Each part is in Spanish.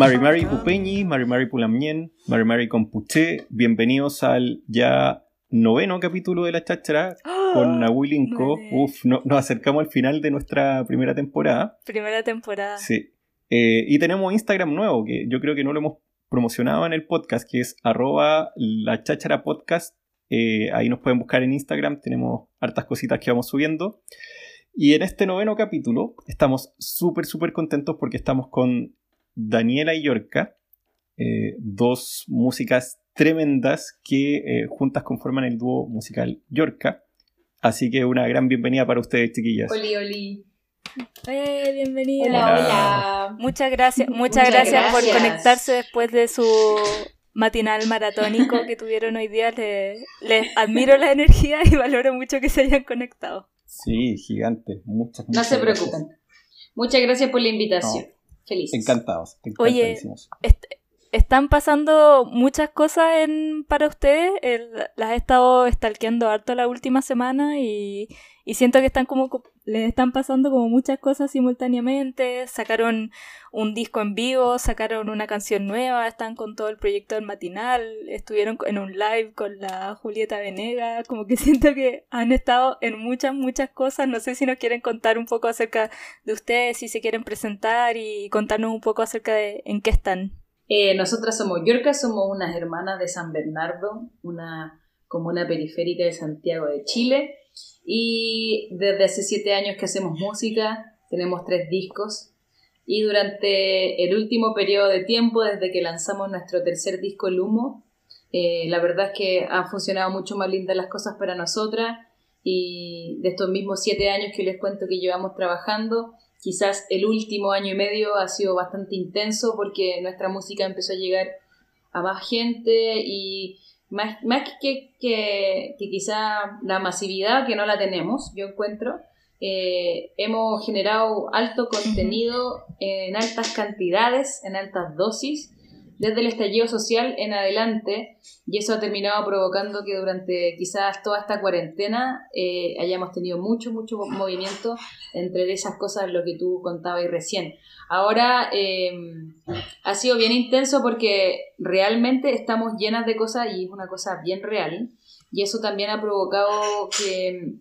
Mari Mari Pupeñi, Mari Mari Pulamien, Mari Mari Compuché, bienvenidos al ya noveno capítulo de La Cháchara con Nahui Linko. Uf, nos acercamos al final de nuestra primera temporada. Primera temporada. Sí. Eh, y tenemos Instagram nuevo, que yo creo que no lo hemos promocionado en el podcast, que es arroba la cháchara podcast. Eh, ahí nos pueden buscar en Instagram, tenemos hartas cositas que vamos subiendo. Y en este noveno capítulo estamos súper, súper contentos porque estamos con Daniela y Yorka, eh, dos músicas tremendas que eh, juntas conforman el dúo musical Yorka. Así que una gran bienvenida para ustedes, chiquillas. Oli, oli. Eh, bienvenida. Hola, hola. Muchas gracias, muchas, gracias, por conectarse después de su matinal maratónico que tuvieron hoy día. Les, admiro la energía y valoro mucho que se hayan conectado. Sí, gigante. Muchas, No se preocupen. Muchas gracias por la invitación. Feliz. Encantados. Oye, están pasando muchas cosas en, para ustedes. las he estado stalkeando harto la última semana y, y siento que están como les están pasando como muchas cosas simultáneamente. Sacaron un disco en vivo, sacaron una canción nueva, están con todo el proyecto del matinal, estuvieron en un live con la Julieta Venega, como que siento que han estado en muchas, muchas cosas. No sé si nos quieren contar un poco acerca de ustedes, si se quieren presentar y contarnos un poco acerca de en qué están. Eh, nosotras somos Yorka, somos unas hermanas de San Bernardo, una comuna periférica de Santiago de Chile. Y desde hace siete años que hacemos música, tenemos tres discos. Y durante el último periodo de tiempo, desde que lanzamos nuestro tercer disco, El Humo, eh, la verdad es que han funcionado mucho más lindas las cosas para nosotras. Y de estos mismos siete años que les cuento que llevamos trabajando, quizás el último año y medio ha sido bastante intenso porque nuestra música empezó a llegar a más gente y más, que, que, quizá la masividad que no la tenemos, yo encuentro, eh, hemos generado alto contenido en altas cantidades, en altas dosis, desde el estallido social en adelante y eso ha terminado provocando que durante quizás toda esta cuarentena eh, hayamos tenido mucho, mucho movimiento entre esas cosas lo que tú contabas recién. Ahora eh, ha sido bien intenso porque realmente estamos llenas de cosas y es una cosa bien real y eso también ha provocado que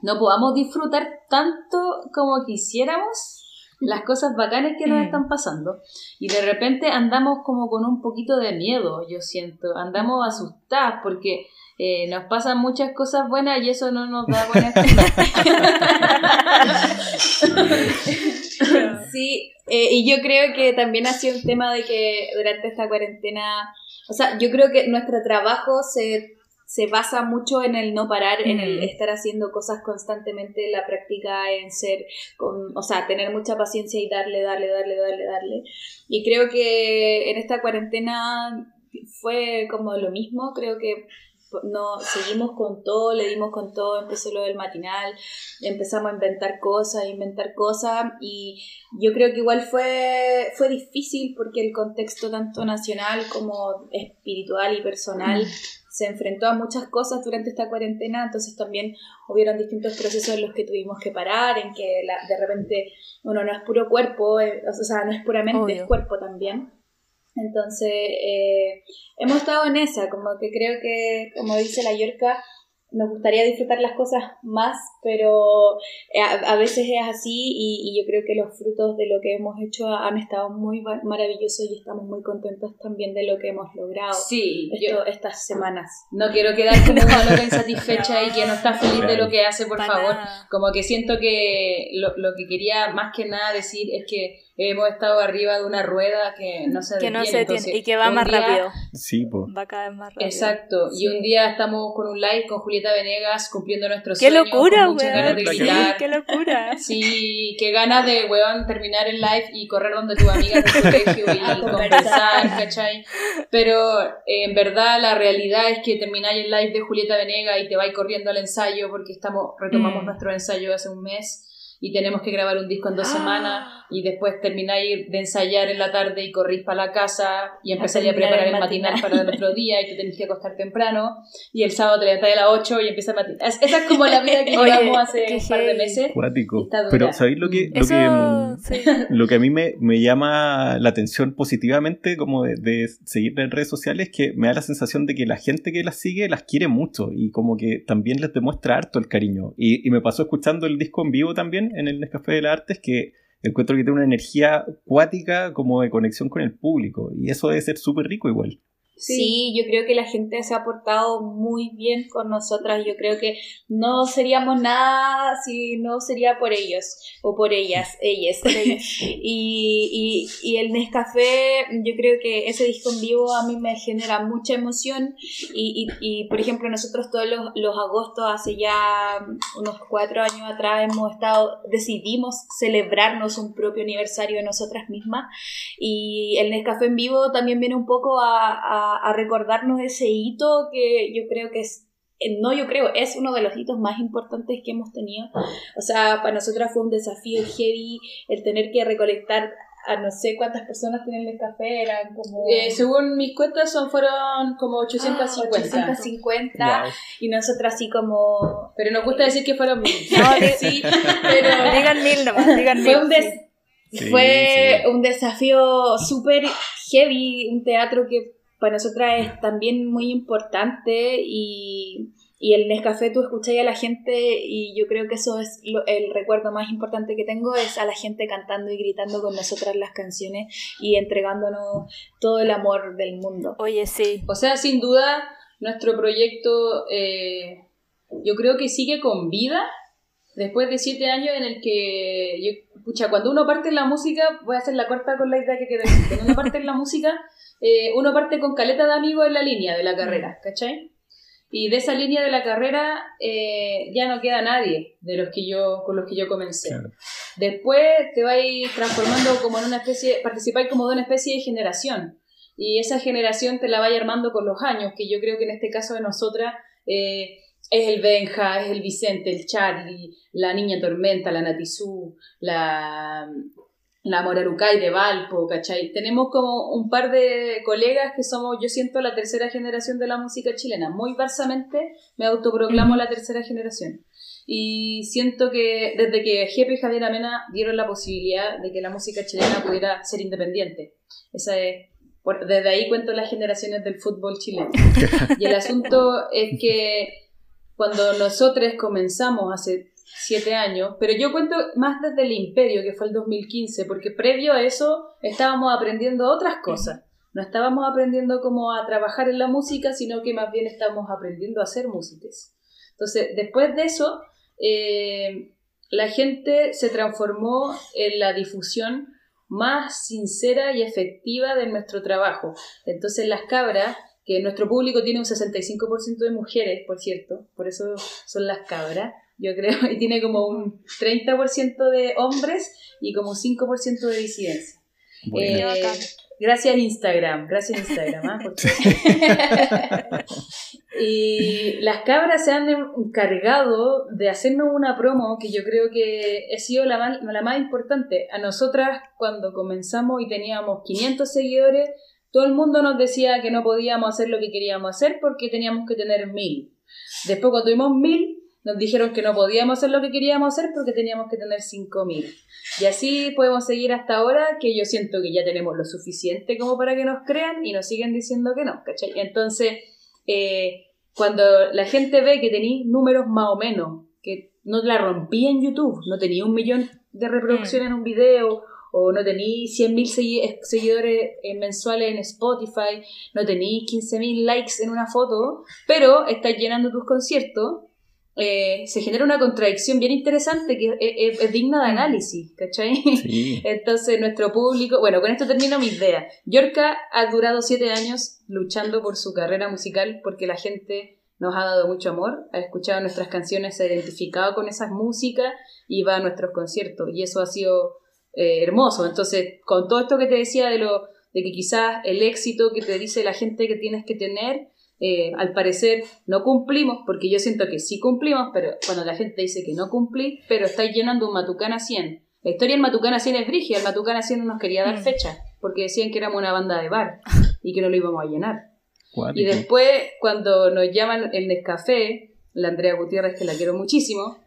no podamos disfrutar tanto como quisiéramos las cosas bacanas que nos mm. están pasando. Y de repente andamos como con un poquito de miedo, yo siento. Andamos asustadas porque eh, nos pasan muchas cosas buenas y eso no nos da buena Sí, eh, y yo creo que también ha sido un tema de que durante esta cuarentena, o sea, yo creo que nuestro trabajo se se basa mucho en el no parar, en el estar haciendo cosas constantemente, la práctica en ser, con, o sea, tener mucha paciencia y darle, darle, darle, darle, darle. Y creo que en esta cuarentena fue como lo mismo, creo que no seguimos con todo, le dimos con todo, empezó lo del matinal, empezamos a inventar cosas, inventar cosas y yo creo que igual fue, fue difícil porque el contexto tanto nacional como espiritual y personal se enfrentó a muchas cosas durante esta cuarentena, entonces también hubieron distintos procesos en los que tuvimos que parar, en que de repente uno no es puro cuerpo, eh, o sea, no es puramente, es cuerpo también. Entonces, eh, hemos estado en esa, como que creo que, como dice la Yorca, nos gustaría disfrutar las cosas más, pero eh, a, veces es así y, yo creo que los frutos de lo que hemos hecho han estado muy maravillosos y estamos muy contentos también de lo que hemos logrado sí, estas semanas. No quiero quedar como una insatisfecha y que no está feliz de lo que hace, por favor. Como que siento que lo, lo que quería más que nada decir es que hemos estado arriba de una rueda que no se que no se detiene y que va más rápido. Sí pues va cada vez más rápido. Exacto. Y un día estamos con un live con Julieta Venegas cumpliendo nuestros qué sueños locura con ganas de gritar. qué locura. Sí qué ganas de weón terminar el live y correr donde tu amiga del colegio y conversar ¿cachai? pero eh, en verdad la realidad es que termináis el live de Julieta Venegas y te vais corriendo al ensayo porque estamos retomamos mm. nuestro ensayo hace un mes y tenemos que grabar un disco en dos semanas y después termináis de ensayar en la tarde y corrís para la casa y empezáis a, preparar el matinal, para el otro día y tú tenés que acostar temprano y el sábado te levantáis a las 8 y empieza a matinal. Esa es como la vida que llevamos hace un par de meses. Pero ¿sabéis lo que, lo, que, lo que a mí me, me, llama la atención positivamente como de, de seguir en redes sociales? Que me da la sensación de que la gente que las sigue las quiere mucho y como que también les demuestra harto el cariño. Y, y me pasó escuchando el disco en vivo también en el Nescafé de las Artes que encuentro que tiene una energía cuática como de conexión con el público y eso debe ser súper rico igual. Sí. yo creo que la gente se ha portado muy bien con nosotras. Yo creo que no seríamos nada si no sería por ellos o por ellas, ellas. y, y, y, el Nescafé, yo creo que ese disco en vivo a mí me genera mucha emoción. Y, y por ejemplo, nosotros todos los, los, agostos, hace ya unos cuatro años atrás, hemos estado, decidimos celebrarnos un propio aniversario de nosotras mismas. Y el Nescafé en vivo también viene un poco a a, recordarnos ese hito que yo creo que es eh, no yo creo, es uno de los hitos más importantes que hemos tenido. O sea, para nosotras fue un desafío heavy el tener que recolectar a no sé cuántas personas tienen el café, eran como... Eh, según mis cuentas son, fueron como 850. 850 y nosotras así como... Pero nos gusta decir que fueron mil. sí, pero digan mil nomás, digan mil. Fue un, fue un desafío súper heavy, un teatro que para nosotras es también muy importante y, y el Nescafé tú escucháis a la gente y yo creo que eso es el recuerdo más importante que tengo es a la gente cantando y gritando con nosotras las canciones y entregándonos todo el amor del mundo. Oye, sí. O sea, sin duda, nuestro proyecto eh, yo creo que sigue con vida después de siete años en el que, yo, pucha, cuando uno parte en la música, voy a hacer la corta con la idea que quiero decir, cuando uno parte en la música eh, uno parte con caleta de amigos en la línea de la carrera, ¿cachai? Y de esa línea de la carrera eh, ya no queda nadie de los que yo, con los que yo comencé. Después te vais transformando como en una especie, participáis como de una especie de generación. Y esa generación te la vais armando con los años, que yo creo que en este caso de nosotras eh, es el Benja, es el Vicente, el Charlie, la Niña Tormenta, la Natizú, la, la Morarucay de Valpo, ¿cachai? Tenemos como un par de colegas que somos, yo siento, la tercera generación de la música chilena. Muy barsamente me autoproclamo la tercera generación. Y siento que desde que Jepe y Javier Amena dieron la posibilidad de que la música chilena pudiera ser independiente. Esa es, desde ahí cuento las generaciones del fútbol chileno. Y el asunto es que cuando nosotros comenzamos hace siete años, pero yo cuento más desde el imperio, que fue el 2015, porque previo a eso estábamos aprendiendo otras cosas. No estábamos aprendiendo cómo a trabajar en la música, sino que más bien estábamos aprendiendo a hacer músicas. Entonces, después de eso, eh, la gente se transformó en la difusión más sincera y efectiva de nuestro trabajo. Entonces, las cabras que nuestro público tiene un 65% de mujeres, por cierto, por eso son las cabras, yo creo, y tiene como un 30% de hombres y como un 5% de disidencia. Eh, gracias Instagram, gracias Instagram. ¿ah? y las cabras se han encargado de hacernos una promo que yo creo que ha sido la más, la más importante. A nosotras cuando comenzamos y teníamos 500 seguidores, todo el mundo nos decía que no podíamos hacer lo que queríamos hacer porque teníamos que tener mil. Después cuando tuvimos mil, nos dijeron que no podíamos hacer lo que queríamos hacer porque teníamos que tener 5.000. Y así podemos seguir hasta ahora, que yo siento que ya tenemos lo suficiente como para que nos crean y nos siguen diciendo que no, ¿cachai? Entonces, eh, cuando la gente ve que tenéis números más o menos, que no la rompí en YouTube, no tenía un millón de reproducciones mm. en un video, o no tenéis 100.000 seguidores eh, mensuales en Spotify, no tenéis 15.000 likes en una foto, pero estáis llenando tus conciertos, eh, se genera una contradicción bien interesante que es, digna de análisis, ¿cachai? Entonces nuestro público, bueno, con esto termino mi idea. Yorka ha durado siete años luchando por su carrera musical porque la gente nos ha dado mucho amor, ha escuchado nuestras canciones, se ha identificado con esas músicas y va a nuestros conciertos y eso ha sido eh, hermoso. Entonces, con todo esto que te decía de lo de que quizás el éxito que te dice la gente que tienes que tener eh, al parecer no cumplimos, porque yo siento que sí cumplimos, pero cuando la gente dice que no cumplí, pero estáis llenando un Matucana 100. La historia del Matucana 100 es brigia, el Matucana 100 no nos quería dar Mm. fecha, porque decían que éramos una banda de bar y que no lo íbamos a llenar. Y después, cuando nos llaman el Nescafé, la Andrea Gutiérrez, que la quiero muchísimo,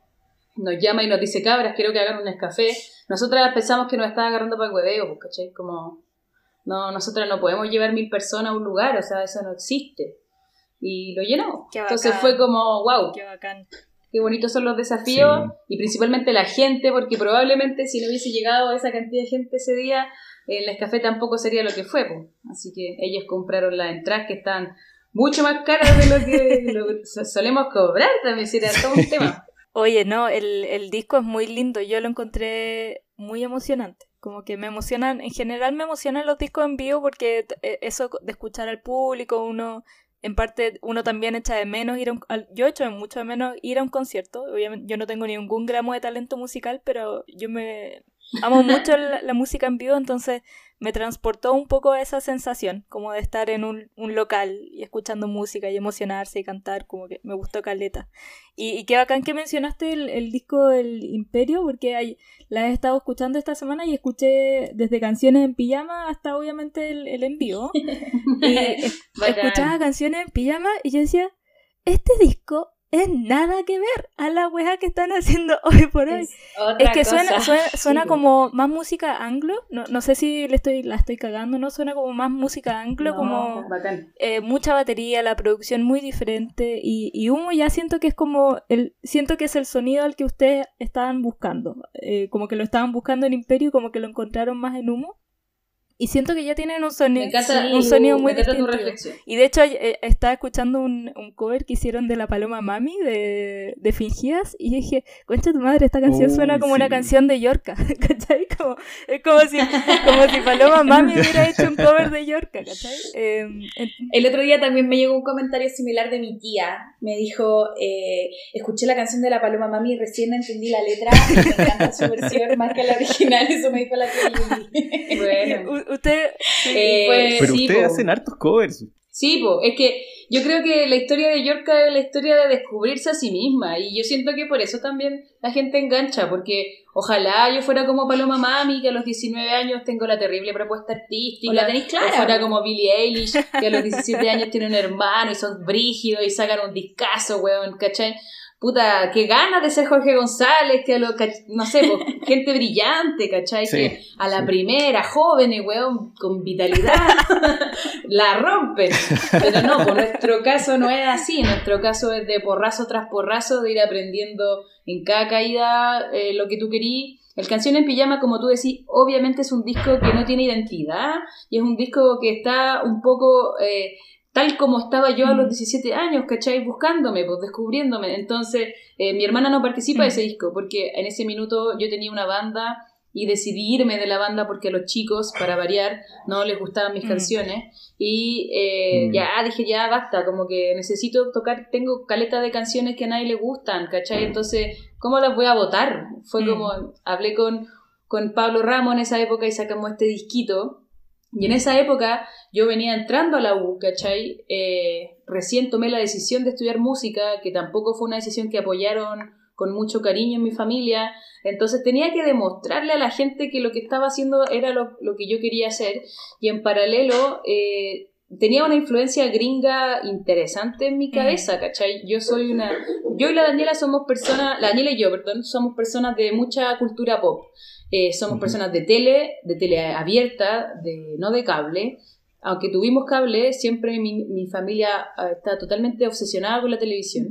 nos llama y nos dice, cabras, quiero que hagan un Nescafé. Nosotras pensamos que nos estaba agarrando para el hueveo, pues, ¿cachai? Como, no, nosotras no podemos llevar mil personas a un lugar, o sea, eso no existe. Y lo llenamos. Qué Entonces fue como, wow, Qué bacán. qué bonitos son los desafíos Sí. y principalmente la gente, porque probablemente si no hubiese llegado esa cantidad de gente ese día, el Nescafé tampoco sería lo que fue. po. Así que ellos compraron las entradas que están mucho más caras de lo que lo solemos cobrar también, si era todo un tema. Oye, no, el, el disco es muy lindo, yo lo encontré muy emocionante. Como que me emocionan, en general me emocionan los discos en vivo porque eh, eso de escuchar al público, uno, en parte, uno también echa de menos ir a un, yo echo de mucho de menos ir a un concierto. Obviamente, yo no tengo ningún gramo de talento musical, pero yo me amo mucho la música en vivo, entonces me transportó un poco a esa sensación, como de estar en un, un local y escuchando música y emocionarse y cantar, como que me gustó caleta. Y, y qué bacán que mencionaste el, el disco El Imperio, porque hay, la he estado escuchando esta semana y escuché desde canciones en pijama hasta obviamente el, el en vivo. Y es- escuchaba canciones en pijama y yo decía, este disco es nada que ver a la weá que están haciendo hoy por hoy. Es que suena, suena, como más música anglo. No, no sé si le estoy, la estoy cagando, ¿no? Suena como más música anglo, No, como eh, mucha batería, la producción muy diferente. Y, y humo ya siento que es como el, siento que es el sonido al que ustedes estaban buscando. Eh, como que lo estaban buscando en Imperio, como que lo encontraron más en humo. Y siento que ya tienen un Me sonido, encanta, un sonido muy me encanta tu distinto. reflexión. Y de hecho, eh, estaba escuchando un, un cover que hicieron de La Paloma Mami de, de Fingidas y dije, concha tu madre, esta canción Uy, suena como una canción de Yorka, ¿cachai? Como, es como si, como si Paloma Mami hubiera hecho un cover de Yorka, ¿cachai? Eh, en- El otro día también me llegó un comentario similar de mi tía. Me dijo, eh, escuché la canción de la Paloma Mami y recién entendí la letra y me encanta su versión más que la original. Eso me dijo la tía. Bueno. Usted, Eh, fue- Pero sí, ustedes po. hacen hartos covers. Sí, po, es que yo creo que la historia de Yorka es la historia de descubrirse a sí misma y yo siento que por eso también la gente engancha, porque ojalá yo fuera como Paloma Mami, que a los 19 años tengo la terrible propuesta artística, O la tenéis clara. o fuera como Billie Eilish, que a los 17 años tiene un hermano y son brígidos y sacan un discazo, weón, ¿cachai? Puta, qué ganas de ser Jorge González, que a lo, no sé, gente brillante, ¿cachai? Sí, que a la sí. primera, jóvenes, weón, con vitalidad, la rompen. Pero no, por nuestro caso no es así. Nuestro caso es de porrazo tras porrazo, de ir aprendiendo en cada caída eh, lo que tú querí. El Canción en Pijama, como tú decís, obviamente es un disco que no tiene identidad y es un disco que está un poco eh, tal como estaba yo a los 17 años, ¿cachai? Buscándome, pues descubriéndome. Entonces, eh, mi hermana no participa de ese disco porque en ese minuto yo tenía una banda y decidí irme de la banda porque a los chicos, para variar, no les gustaban mis Mm. canciones. Y eh, Mm. ya dije, ya basta, como que necesito tocar, tengo caleta de canciones que a nadie le gustan, ¿cachai? Entonces, ¿cómo las voy a votar? Fue Mm. como, hablé con, con Pablo Ramos en esa época y sacamos este disquito. Y en esa época yo venía entrando a la U, ¿cachai? Eh, recién tomé la decisión de estudiar música, que tampoco fue una decisión que apoyaron con mucho cariño en mi familia. Entonces tenía que demostrarle a la gente que lo que estaba haciendo era lo, lo que yo quería hacer. Y en paralelo eh, tenía una influencia gringa interesante en mi cabeza, ¿cachai? Yo soy una... Yo y la Daniela somos personas... La Daniela y yo, perdón, somos personas de mucha cultura pop. Eh, somos personas de tele, de tele abierta, de, no de cable. Aunque tuvimos cable, siempre mi, mi familia ah, está totalmente obsesionada con la televisión.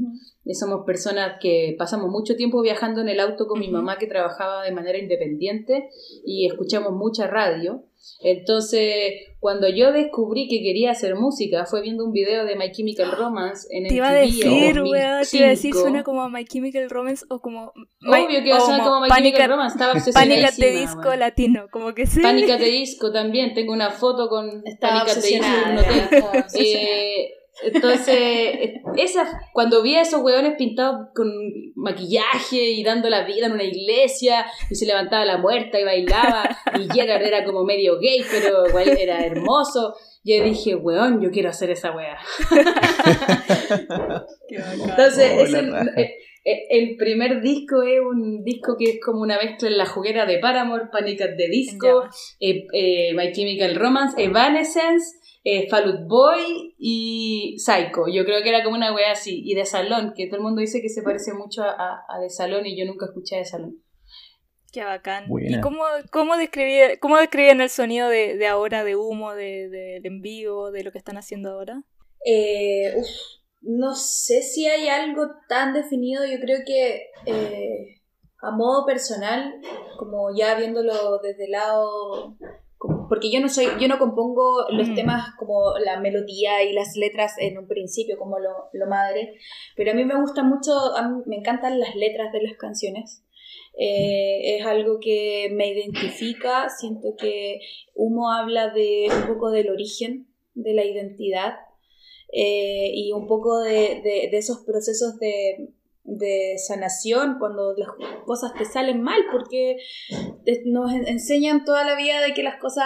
Somos personas que pasamos mucho tiempo viajando en el auto con mi mamá que trabajaba de manera independiente y escuchamos mucha radio. Entonces, cuando yo descubrí que quería hacer música, fue viendo un video de My Chemical Romance en te iba a decir, weón, te iba a decir, 2005. suena como a My Chemical Romance o como... Obvio que va a sonar como My Panic Chemical Romance, estaba at the Disco latino, como que sí. Panic at the Disco también, tengo una foto con at the Disco en un obsesionada. hotel. estaba obsesionada. Eh, entonces, esa, cuando vi a esos hueones pintados con maquillaje y dando la vida en una iglesia y se levantaba la muerta y bailaba y Gerard era como medio gay, pero igual era hermoso. yo dije, weón, yo quiero hacer esa weá. Entonces, Oh, es el, raja. eh, eh, el primer disco es un disco que es como una mezcla en la juguera de Paramore, Panic at the Disco, eh, eh, My Chemical Romance, Evanescence, eh, Boy y Psycho. Yo creo que era como una wea así. Y de Salón, que todo el mundo dice que se parece mucho a, a- a de Salón y yo nunca escuché de Salón. Qué bacán. Buena. ¿Y cómo, cómo, describí- cómo describían el sonido de, de ahora, de humo, de, del en vivo, de lo que están haciendo ahora? Eh, uf, no sé si hay algo tan definido, yo creo que eh, a modo personal, como ya viéndolo desde el lado, porque yo no soy, yo no compongo los Mm. temas como la melodía y las letras en un principio, como lo, lo madre, pero a mí me gusta mucho, a mí me encantan las letras de las canciones. Eh, es algo que me identifica, siento que Humo habla de un poco del origen, de la identidad, eh, y un poco de, de- de esos procesos de, de sanación cuando las cosas te salen mal, porque nos en- enseñan toda la vida de que las cosas,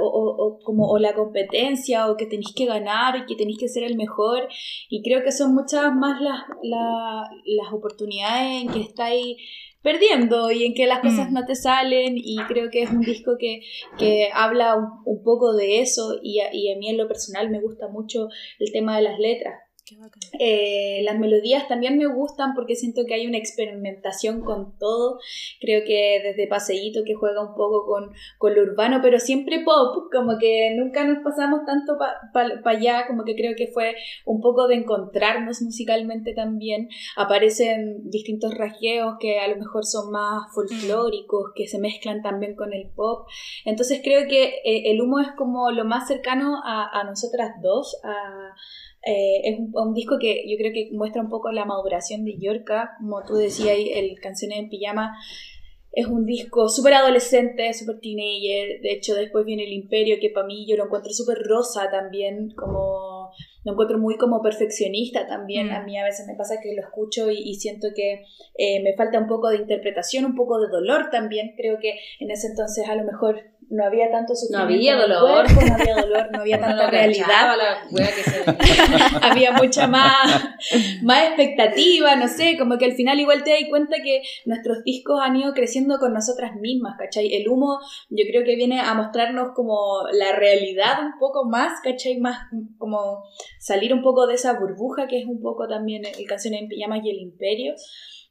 o, o- o como, o la competencia, o que tenéis que ganar, y que tenéis que ser el mejor, y creo que son muchas más las, la- las oportunidades en que estáis perdiendo y en que las cosas Mm. no te salen y creo que es un disco que, que habla un, un poco de eso y a, y a mí en lo personal me gusta mucho el tema de las letras. Eh, las melodías también me gustan porque siento que hay una experimentación con todo. Creo que desde Paseíto que juega un poco con, con lo urbano, pero siempre pop, como que nunca nos pasamos tanto para allá, como que creo que fue un poco de encontrarnos musicalmente también. Aparecen distintos rasgueos que a lo mejor son más folclóricos, que se mezclan también con el pop. Entonces creo que eh, el humo es como lo más cercano a, a nosotras dos, a eh, es un, disco que yo creo que muestra un poco la maduración de Yorka, como tú decías, el Canciones en Pijama es un disco súper adolescente, súper teenager, de hecho después viene El Imperio, que para mí yo lo encuentro súper rosa también, como lo encuentro muy como perfeccionista también, Mm. a mí a veces me pasa que lo escucho y, y siento que eh, me falta un poco de interpretación, un poco de dolor también, creo que en ese entonces a lo mejor no había tanto sufrimiento había en el dolor. cuerpo, no había dolor, no había tanta no realidad la que se había mucha más, más expectativa, no sé, como que al final igual te das cuenta que nuestros discos han ido creciendo con nosotras mismas, ¿cachai? El humo yo creo que viene a mostrarnos como la realidad un poco más, ¿cachai? Más como salir un poco de esa burbuja que es un poco también el Canciones en Pijamas y el Imperio.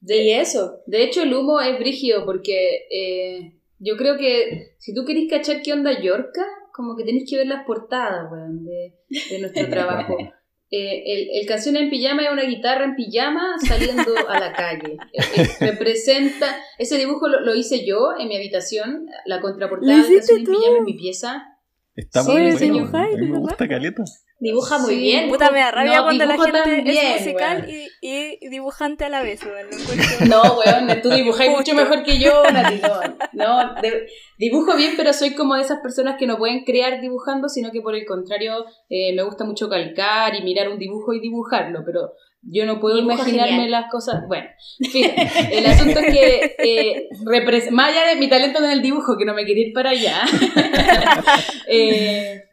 y De, eso, de hecho, el humo es brígido porque eh, yo creo que si tú querés cachar qué onda Yorka, como que tenés que ver las portadas, weón, de, de nuestro trabajo. Eh, el, el canción en pijama es una guitarra en pijama saliendo a la calle. Eh, eh, representa, ese dibujo lo, lo hice yo en mi habitación, la contraportada ¿Lo del canción en pijama en mi pieza. Está Sí, muy bueno. me gusta caleta. Dibuja muy Sí, bien. Puta, me da rabia No, cuando la gente es musical weón. y, y dibujante a la vez, weón. No, weón, tú dibujáis mucho mejor que yo, Nati, no. De- dibujo bien, pero soy como de esas personas que no pueden crear dibujando, sino que por el contrario eh, me gusta mucho calcar y mirar un dibujo y dibujarlo, pero yo no puedo imaginarme genial. las cosas. Bueno, en fin, el asunto es que, eh, repres- más allá de mi talento en el dibujo, que no me quería ir para allá, eh,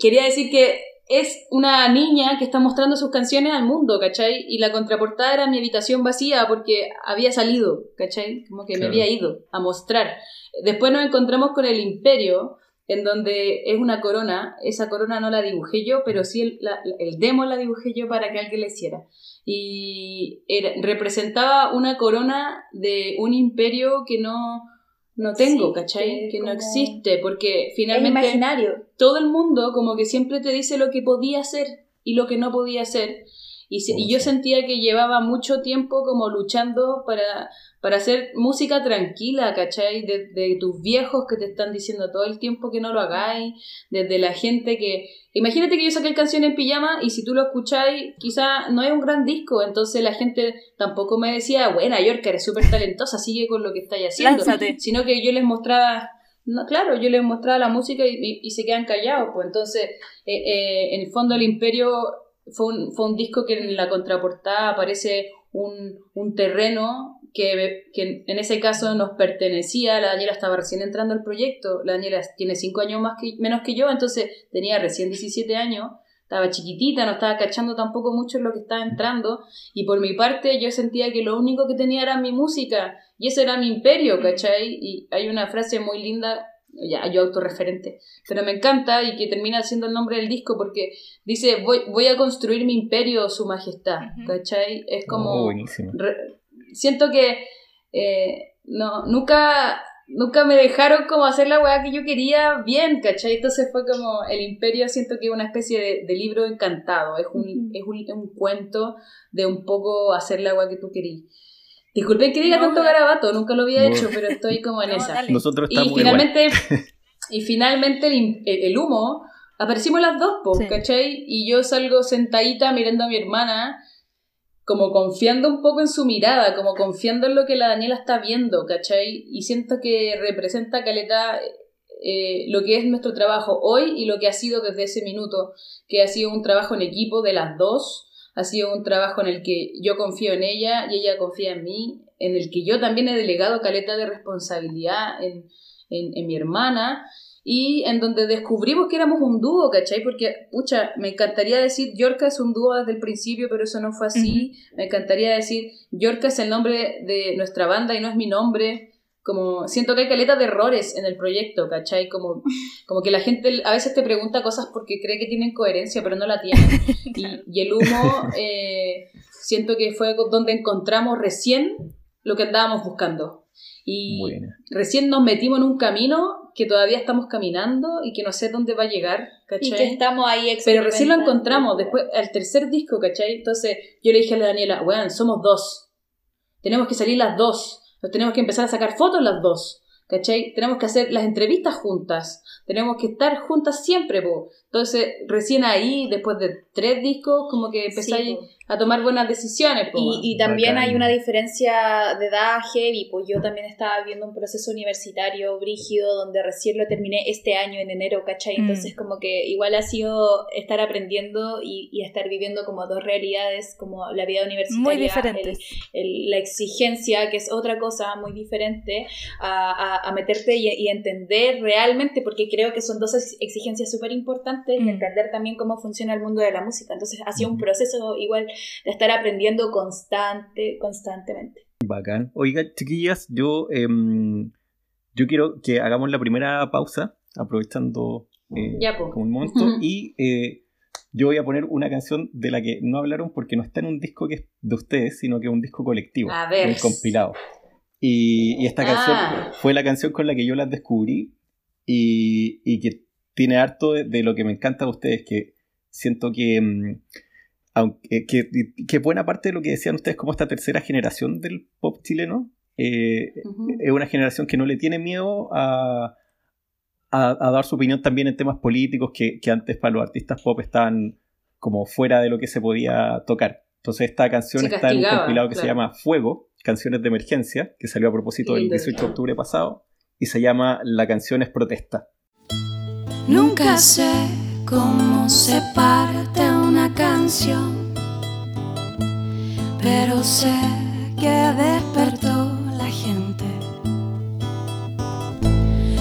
quería decir que es una niña que está mostrando sus canciones al mundo, ¿cachai? Y la contraportada era mi habitación vacía porque había salido, ¿cachai? Como que me había ido a mostrar. Después nos encontramos con el Imperio, en donde es una corona. Esa corona no la dibujé yo, pero sí el, la- el demo la dibujé yo para que alguien la hiciera. Y era- representaba una corona de un imperio que no, no tengo, Sí, ¿cachai? que no existe, porque Es finalmente imaginario. todo el mundo como que siempre te dice lo que podía hacer y lo que no podía hacer. Y, se- y yo sentía que llevaba mucho tiempo como luchando para, para hacer música tranquila, ¿cachai? De, de tus viejos que te están diciendo todo el tiempo que no lo hagáis, desde la gente que... Imagínate que yo saqué el canción en pijama y si tú lo escucháis, quizá no es un gran disco, entonces la gente tampoco me decía, buena, York, eres súper talentosa, sigue con lo que estáis haciendo. Lánzate. Sino que yo les mostraba no, claro, yo les mostraba la música y, y- y se quedan callados, pues entonces, eh, eh, en el fondo el Imperio fue un, fue un disco que en la contraportada aparece un, un terreno que, que, en ese caso nos pertenecía, la Daniela estaba recién entrando al proyecto, la Daniela tiene 5 años más que, menos que yo, entonces tenía recién 17 años, estaba chiquitita, no estaba cachando tampoco mucho en lo que estaba entrando, y por mi parte yo sentía que lo único que tenía era mi música, y ese era mi imperio, ¿cachai? Y hay una frase muy linda ya, yo autorreferente, pero me encanta y que termina siendo el nombre del disco porque dice, voy, voy a construir mi imperio, su majestad, ¿cachai? Es como... Oh, buenísimo. siento que eh, no, nunca, nunca me dejaron como hacer la weá que yo quería bien, ¿cachai? Entonces fue como el imperio, siento que es una especie de, libro encantado, es un, es un, un, cuento de un poco hacer la weá que tú querías. Disculpen que diga tanto garabato, nunca lo había hecho, pero estoy como en esa. Nosotros estamos y finalmente, y finalmente el, humo, aparecimos las dos, po, ¿cachai? Y yo salgo sentadita mirando a mi hermana, como confiando un poco en su mirada, como confiando en lo que la Daniela está viendo, ¿cachai? Y siento que representa Caleta eh, lo que es nuestro trabajo hoy y lo que ha sido desde ese minuto, que ha sido un trabajo en equipo de las dos ha sido un trabajo en el que yo confío en ella y ella confía en mí, en el que yo también he delegado caleta de responsabilidad en, mi hermana y en donde descubrimos que éramos un dúo, ¿cachai? Porque, pucha, me encantaría decir Yorka es un dúo desde el principio, pero eso no fue así. Me encantaría decir Yorka es el nombre de nuestra banda y no es mi nombre como siento que hay caleta de errores en el proyecto, ¿cachai? Como, como que la gente a veces te pregunta cosas porque cree que tienen coherencia, pero no la tienen. Y, el humo, eh, siento que fue donde encontramos recién lo que andábamos buscando. Y recién nos metimos en un camino que todavía estamos caminando y que no sé dónde va a llegar, ¿cachai? Y que estamos ahí Pero recién lo encontramos, después, al tercer disco, ¿cachai? Entonces yo le dije a la Daniela, weón, somos dos. Tenemos que salir las dos tenemos que empezar a sacar fotos las dos. ¿Cachai? Tenemos que hacer las entrevistas juntas. Tenemos que estar juntas siempre, po. Entonces, recién ahí, después de tres discos, como que empezáis a tomar buenas decisiones. y, también hay una diferencia de edad heavy, pues yo también estaba viendo un proceso universitario brígido donde recién lo terminé este año en enero, ¿cachai? Mm. Entonces como que igual ha sido estar aprendiendo y, estar viviendo como dos realidades, como la vida universitaria. Muy diferentes. la exigencia, que es otra cosa muy diferente, a, meterte y, entender realmente, porque creo que son dos exigencias súper importantes, y mm. entender también cómo funciona el mundo de la música. Entonces ha sido un proceso igual de estar aprendiendo constante, constantemente. Bacán. Oiga, chiquillas, yo, em, yo quiero que hagamos la primera pausa, aprovechando eh, un momento, y eh, yo voy a poner una canción de la que no hablaron porque no está en un disco que es de ustedes, sino que es un disco colectivo, a ver. un compilado. Y, esta canción ah. fue la canción con la que yo las descubrí y, que tiene harto de, lo que me encanta de ustedes, que siento que... Em, aunque que, buena parte de lo que decían ustedes como esta tercera generación del pop chileno eh, es una generación que no le tiene miedo a, a, dar su opinión también en temas políticos que, antes para los artistas pop estaban como fuera de lo que se podía tocar. Entonces esta canción está en un compilado que se llama Fuego, Canciones de Emergencia, que salió a propósito del 18 de octubre pasado, y se llama La canción es protesta. Nunca sé cómo se parte una canción, pero sé que despertó la gente.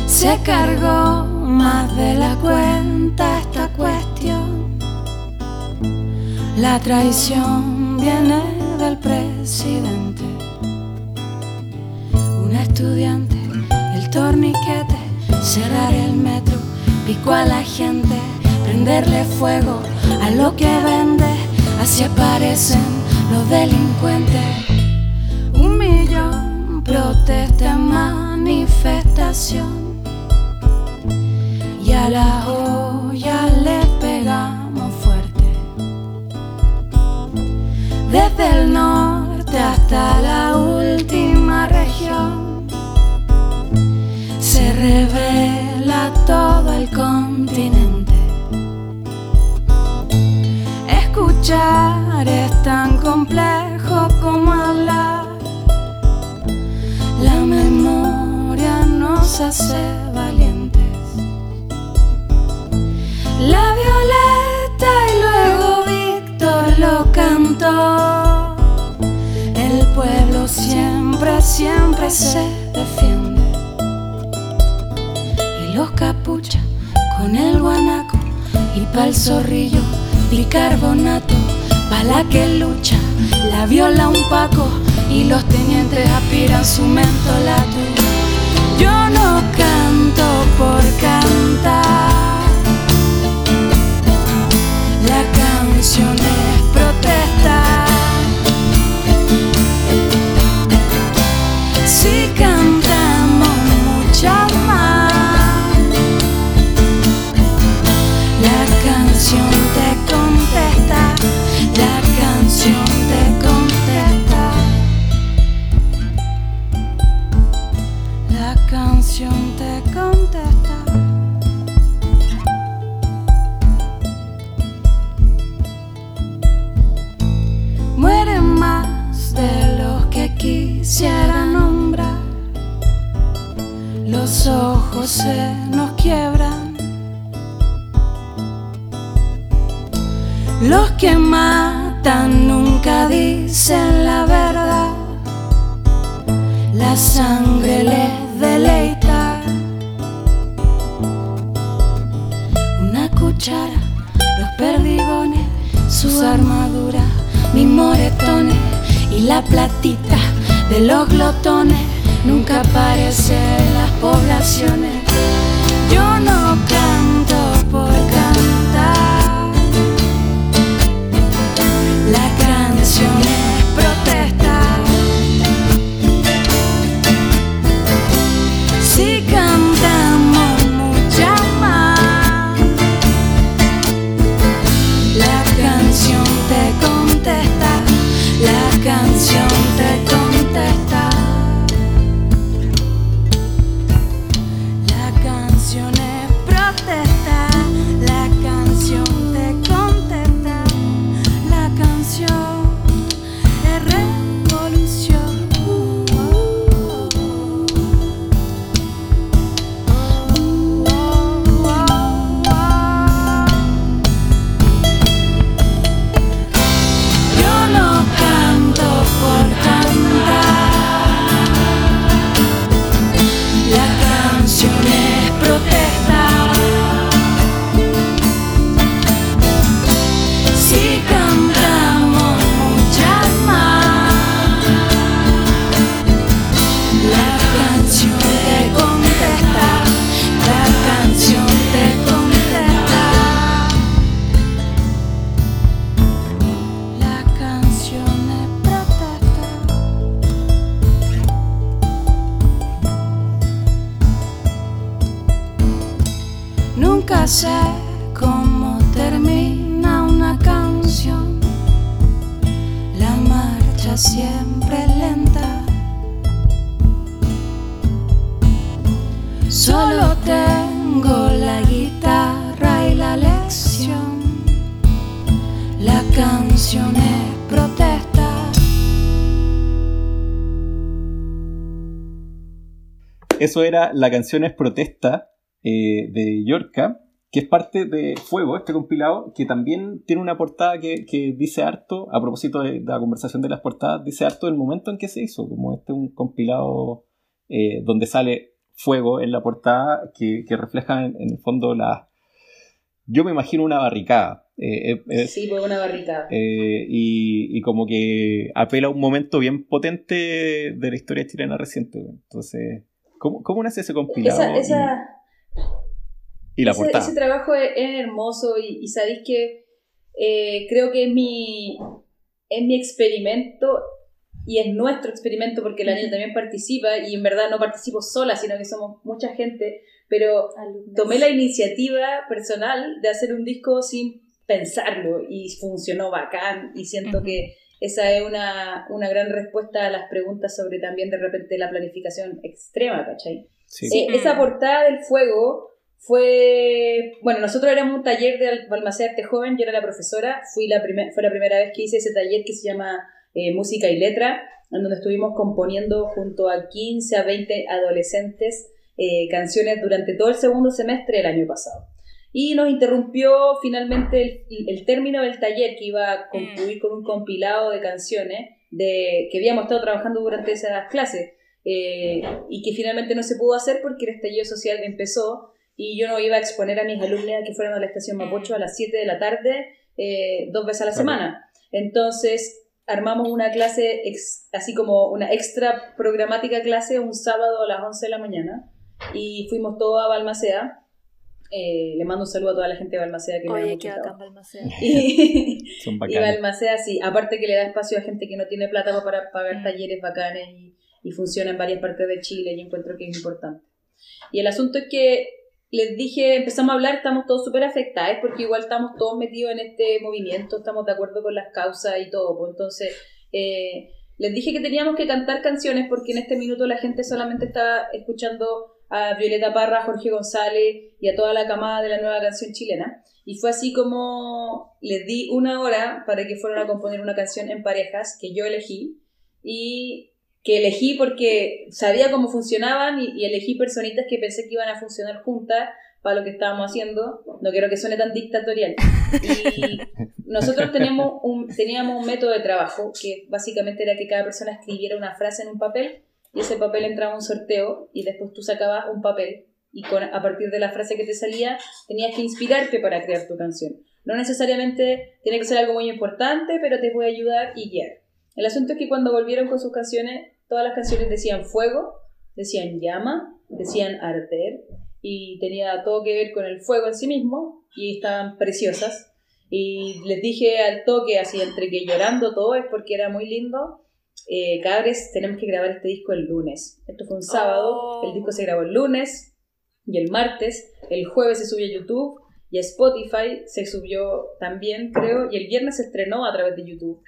Se cargó más de la cuenta esta cuestión. La traición viene del presidente. Un estudiante, el torniquete, cerrar el metro, picó a la gente prenderle fuego a lo que vende, así aparecen los delincuentes. Un millón protesta en manifestación y a la olla le pegamos fuerte. Desde el norte hasta la tan complejo como hablar. La memoria nos hace valientes. La violeta y luego Víctor lo cantó. El pueblo siempre siempre se defiende. Y los capuchas con el guanaco y pa'l zorrillo bicarbonato. Pa' la que lucha, la viola un paco y los tenientes aspiran su mentolato. Yo no canto nunca dicen la verdad. La sangre les deleita. Una cuchara, los perdigones, su armadura, mis moretones y la platita de los glotones. Nunca aparece en las poblaciones. La canción te contesta, la canción te Eso era La canción es protesta eh, de Yorka, que es parte de Fuego, este compilado, que también tiene una portada que, que dice harto, a propósito de, de la conversación de las portadas, dice harto del momento en que se hizo, como este es un compilado eh, donde sale Fuego en la portada, que, que refleja en, en el fondo la... Yo me imagino una barricada. eh, eh, eh, Sí, pues una barricada. eh, y, y como que apela a un momento bien potente de la historia chilena reciente. güey. Entonces, ¿cómo, cómo nace ese compilado? Esa, esa, y, y la ese, portada. ese trabajo es, es hermoso y, y sabéis que eh, creo que es mi, es mi experimento y es nuestro experimento porque la niña también participa y en verdad no participo sola, sino que somos mucha gente, pero tomé la iniciativa personal de hacer un disco sin pensarlo y funcionó bacán y siento que esa es una, una gran respuesta a las preguntas sobre también de repente la planificación extrema, ¿cachai? Sí. Eh, esa portada del fuego fue. Bueno, nosotros éramos un taller de Al- Balmaceda Arte Joven, yo era la profesora. Fui la primer- fue la primera vez que hice ese taller que se llama eh, Música y Letra, en donde estuvimos componiendo junto a 15 a 20 adolescentes eh, canciones durante todo el segundo semestre del año pasado. Y nos interrumpió finalmente el, el término del taller que iba a concluir con un compilado de canciones de, que habíamos estado trabajando durante esas clases. eh, y que finalmente no se pudo hacer porque el estallido social empezó y yo no iba a exponer a mis alumnos a que fueran a la estación Mapocho a las 7 de la tarde eh, dos veces a la semana. Entonces armamos una clase, así como una extra programática clase un sábado a las 11 de la mañana y fuimos todos a Balmaceda. Eh, le mando un saludo a toda la gente de Balmaceda que Oye, me qué bacán Balmaceda. y, Son y. Balmaceda, sí, aparte que le da espacio a gente que no tiene plata para pagar Mm. talleres bacanes y, y funciona en varias partes de Chile y encuentro que es importante. Y el asunto es que les dije, empezamos a hablar, estamos todos súper afectados porque igual estamos todos metidos en este movimiento, estamos de acuerdo con las causas y todo. Pues entonces, eh, les dije que teníamos que cantar canciones porque en este minuto la gente solamente estaba escuchando a Violeta Parra, Jorge González y a toda la camada de la nueva canción chilena. Y fue así como les di una hora para que fueran a componer una canción en parejas que yo elegí y que elegí porque sabía cómo funcionaban y, elegí personitas que pensé que iban a funcionar juntas para lo que estábamos haciendo. No quiero que suene tan dictatorial. Y nosotros teníamos un, teníamos un método de trabajo que básicamente era que cada persona escribiera una frase en un papel y ese papel entraba a un sorteo y después tú sacabas un papel y con, a partir de la frase que te salía tenías que inspirarte para crear tu canción. No necesariamente tiene que ser algo muy importante, pero te puede ayudar y guiar. El asunto es que cuando volvieron con sus canciones, todas las canciones decían fuego, decían llama, decían arder y tenía todo que ver con el fuego en sí mismo y estaban preciosas. Y les dije al toque, así entre que llorando todo, es porque era muy lindo. Eh, cabres, tenemos que grabar este disco el lunes. Esto fue un sábado, Oh. el disco se grabó el lunes y el martes. El jueves se subió a YouTube y a Spotify se subió también, creo, y el viernes se estrenó a través de YouTube.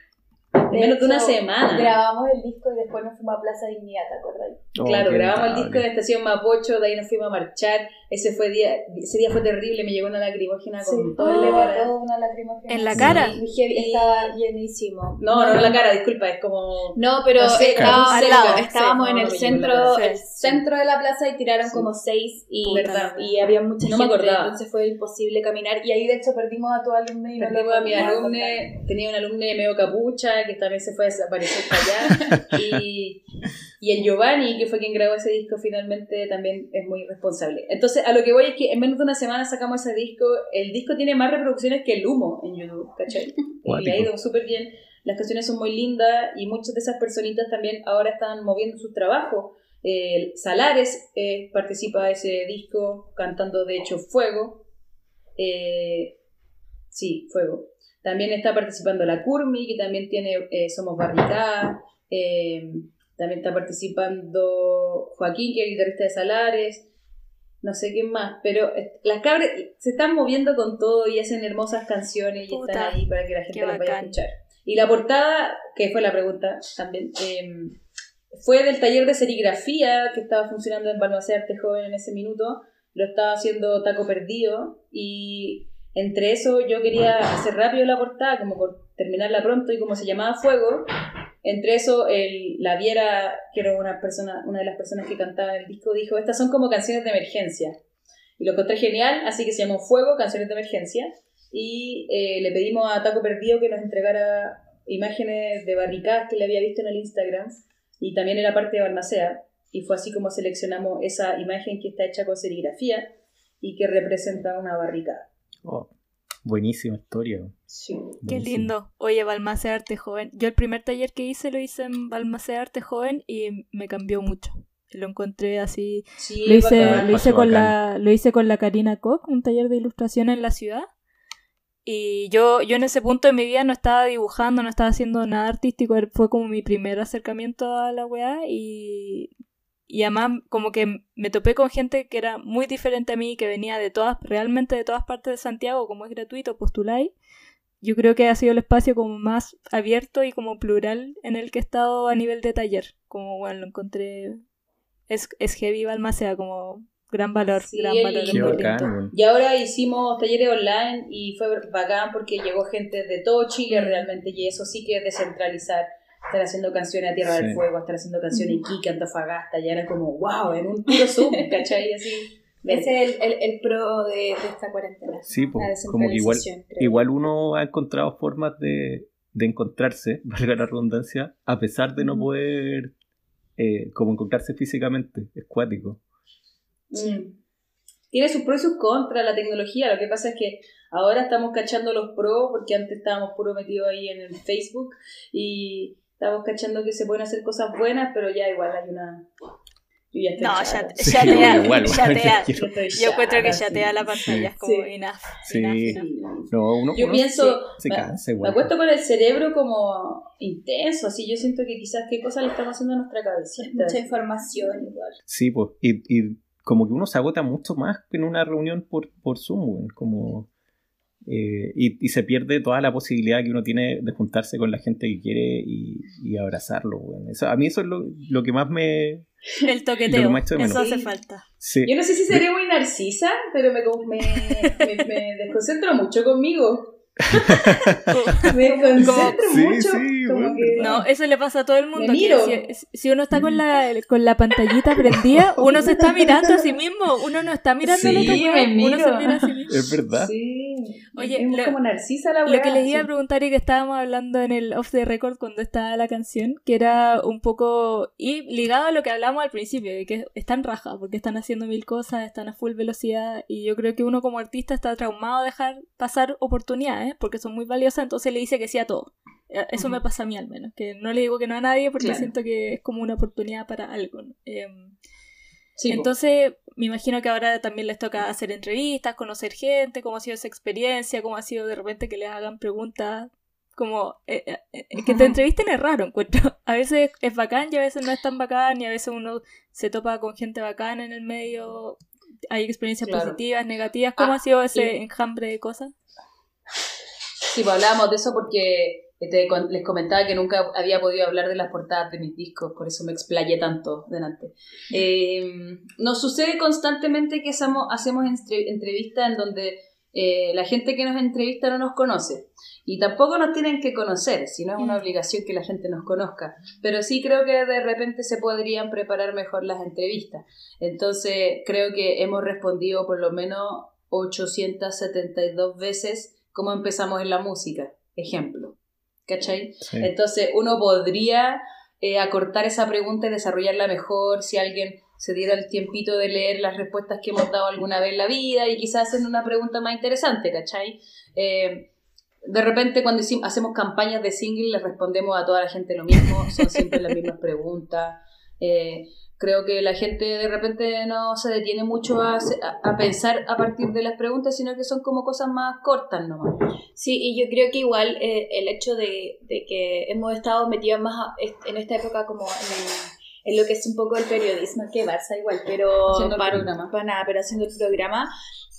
En menos de una semana. Grabamos el disco y después nos fuimos a Plaza Dignidad, ¿te acuerdas? Oh, Claro, grabamos el disco en la estación Mapocho, de ahí nos fuimos a marchar. Ese fue día, ese día fue terrible, me llegó una lacrimógena Sí, con todo todo le el botó una lacrimógena. ¿En la Sí, cara? y heavy, Estaba llenísimo. No, no, no en la cara, disculpa, es como... No, pero No sé, estábamos, al lado, estábamos sí, en el me la centro, cara. el Sí. centro de la plaza y tiraron Sí. como seis y, Verdad. y había mucha No me gente, acordaba. entonces fue imposible caminar y ahí de hecho perdimos a tu alumno y no Perdimos a mi alumne, tenía un alumne medio capucha que también se fue a desaparecer para allá. y, y el Giovanni, que fue quien grabó ese disco, finalmente también es muy responsable. Entonces, a lo que voy es que en menos de una semana sacamos ese disco. El disco tiene más reproducciones que el humo en YouTube, ¿cachai? Y le ha ido súper bien. Las canciones son muy lindas y muchas de esas personitas también ahora están moviendo sus trabajos. Eh, Salares eh, participa de ese disco cantando, de hecho, Fuego. Eh, sí, Fuego. También está participando la Curmi, que también tiene eh, Somos Barricada. También está participando Joaquín, que es guitarrista de Salares. No sé quién más, pero las cabras se están moviendo con todo y hacen hermosas canciones y están ahí para que la gente las vaya a escuchar. Y la portada, que fue la pregunta también, eh, fue del taller de serigrafía que estaba funcionando en Balmaceda Arte Joven en ese minuto. Lo estaba haciendo Taco Perdido y entre eso yo quería hacer rápido la portada, como por terminarla pronto y como se llamaba Fuego. Entre eso, el, la Viera, que era una, persona, una de las personas que cantaba el disco, dijo, estas son como canciones de emergencia. Y lo encontré genial, así que se llamó Fuego, canciones de emergencia. Y eh, le pedimos a Taco Perdido que nos entregara imágenes de barricadas que le había visto en el Instagram. Y también era parte de Balmacea. Y fue así como seleccionamos esa imagen que está hecha con serigrafía y que representa una barricada. Oh, buenísima historia. Sí. Qué lindo. Oye, Balmaceda Arte Joven. Yo el primer taller que hice lo hice en Balmaceda Arte Joven y me cambió mucho. Lo encontré así. Sí, Lo hice, bacán. lo hice con bacán. la, lo hice con la Karina Koch, un taller de ilustración en la ciudad. Y yo, yo en ese punto de mi vida no estaba dibujando, no estaba haciendo nada artístico. Fue como mi primer acercamiento a la weá. Y, y además como que me topé con gente que era muy diferente a mí, que venía de todas, realmente de todas partes de Santiago, como es gratuito, postuláis. Yo creo que ha sido el espacio como más abierto y como plural en el que he estado a nivel de taller. Como, bueno, lo encontré... Es, es heavy Balmaceda, como gran valor, Sí, gran valor. muy bacán. Y ahora hicimos talleres online y fue bacán porque llegó gente de todo Chile realmente y eso sí que es descentralizar. Estar haciendo canciones a Tierra del. Fuego, estar haciendo canciones en Iquique, Antofagasta, ya era como wow, en un puro Zoom, ¿cachai? Así. Ese es el, el, el pro de, de esta cuarentena. Sí, la como que igual, creo. igual uno ha encontrado formas de, de encontrarse, valga la redundancia, a pesar de no Ujú. poder eh, como encontrarse físicamente, es cuático. Mm. Tiene sus pros y sus contras la tecnología. Lo que pasa es que ahora estamos cachando los pros, porque antes estábamos puro metidos ahí en el Facebook y estamos cachando que se pueden hacer cosas buenas, pero ya igual hay una. Yo ya estoy No, chata. ya, Sí, ya te da, igual, ya te da. quiero- Yo Yo encuentro que ya te da sí. la pantalla, es como Sí. enough, Sí. enough. No, uno, Yo uno pienso, se, se me- cansa Me igual. acuesto con el cerebro como intenso, así yo siento que quizás qué cosas le estamos haciendo a nuestra cabecita. Mucha información igual. Sí, pues, y, y como que uno se agota mucho más que en una reunión por, por Zoom, weón, como... eh, y, y se pierde toda la posibilidad que uno tiene de juntarse con la gente que quiere y, y abrazarlo. Eso, a mí eso es lo, lo que más me... El Lo toqueteo, eso menos. hace falta. Sí, Yo no sé si seré muy narcisa, pero me, me, me, me desconcentro mucho conmigo. Me desconcentro Sí, mucho. sí, que- No, eso le pasa a todo el mundo. Me que miro. si, si uno está con la, con la pantallita prendida, uno se está mirando a sí mismo. Uno no está mirando Sí, me weón, Uno se mira a sí mismo. es verdad. Sí. Oye, es lo- como narcisa la Lo que les iba a preguntar y que estábamos hablando en el off the record cuando estaba la canción, que era un poco y ligado a lo que hablamos al principio, de que están raja, porque están haciendo mil cosas, están a full velocidad y yo creo que uno como artista está traumado de dejar pasar oportunidades porque son muy valiosas, entonces le dice que sí a todo. Eh, Eso me pasa a mí al menos, que no le digo que no a nadie porque Claro. siento que es como una oportunidad para algo. ¿no? Em, Sí, entonces, me imagino que ahora también les toca hacer entrevistas, conocer gente, cómo ha sido esa experiencia, cómo ha sido de repente que les hagan preguntas, como eh, eh, eh, que te entrevisten es raro, encuentro. A veces es bacán y a veces no es tan bacán y a veces uno se topa con gente bacana en el medio, hay experiencias Claro. positivas, negativas, ¿cómo Ah, ha sido ese y- enjambre de cosas? Sí, pues hablábamos de eso porque te con- les comentaba que nunca había podido hablar de las portadas de mis discos, por eso me explayé tanto delante. Eh, nos sucede constantemente que hacemos, hacemos entre- entrevistas en donde eh, la gente que nos entrevista no nos conoce. Y tampoco nos tienen que conocer, si no es una Mm. obligación que la gente nos conozca. Pero sí creo que de repente se podrían preparar mejor las entrevistas. Entonces creo que hemos respondido por lo menos 872 veces cómo empezamos en la música. Ejemplo. ¿Cachai? Sí. Entonces uno podría eh, acortar esa pregunta y desarrollarla mejor si alguien se diera el tiempito de leer las respuestas que hemos dado alguna vez en la vida y quizás hacer una pregunta más interesante, ¿cachai? Eh, de repente cuando hacemos campañas de single les respondemos a toda la gente lo mismo, son siempre las mismas preguntas. Eh, creo que la gente de repente no se detiene mucho a, a- pensar a partir de las preguntas, sino que son como cosas más cortas nomás. Sí, y yo creo que igual eh, el hecho de, de que hemos estado metidos más a- en esta época como en, en lo que es un poco el periodismo, que Barça igual, pero Haciendo el para, programa. para nada, pero haciendo el programa,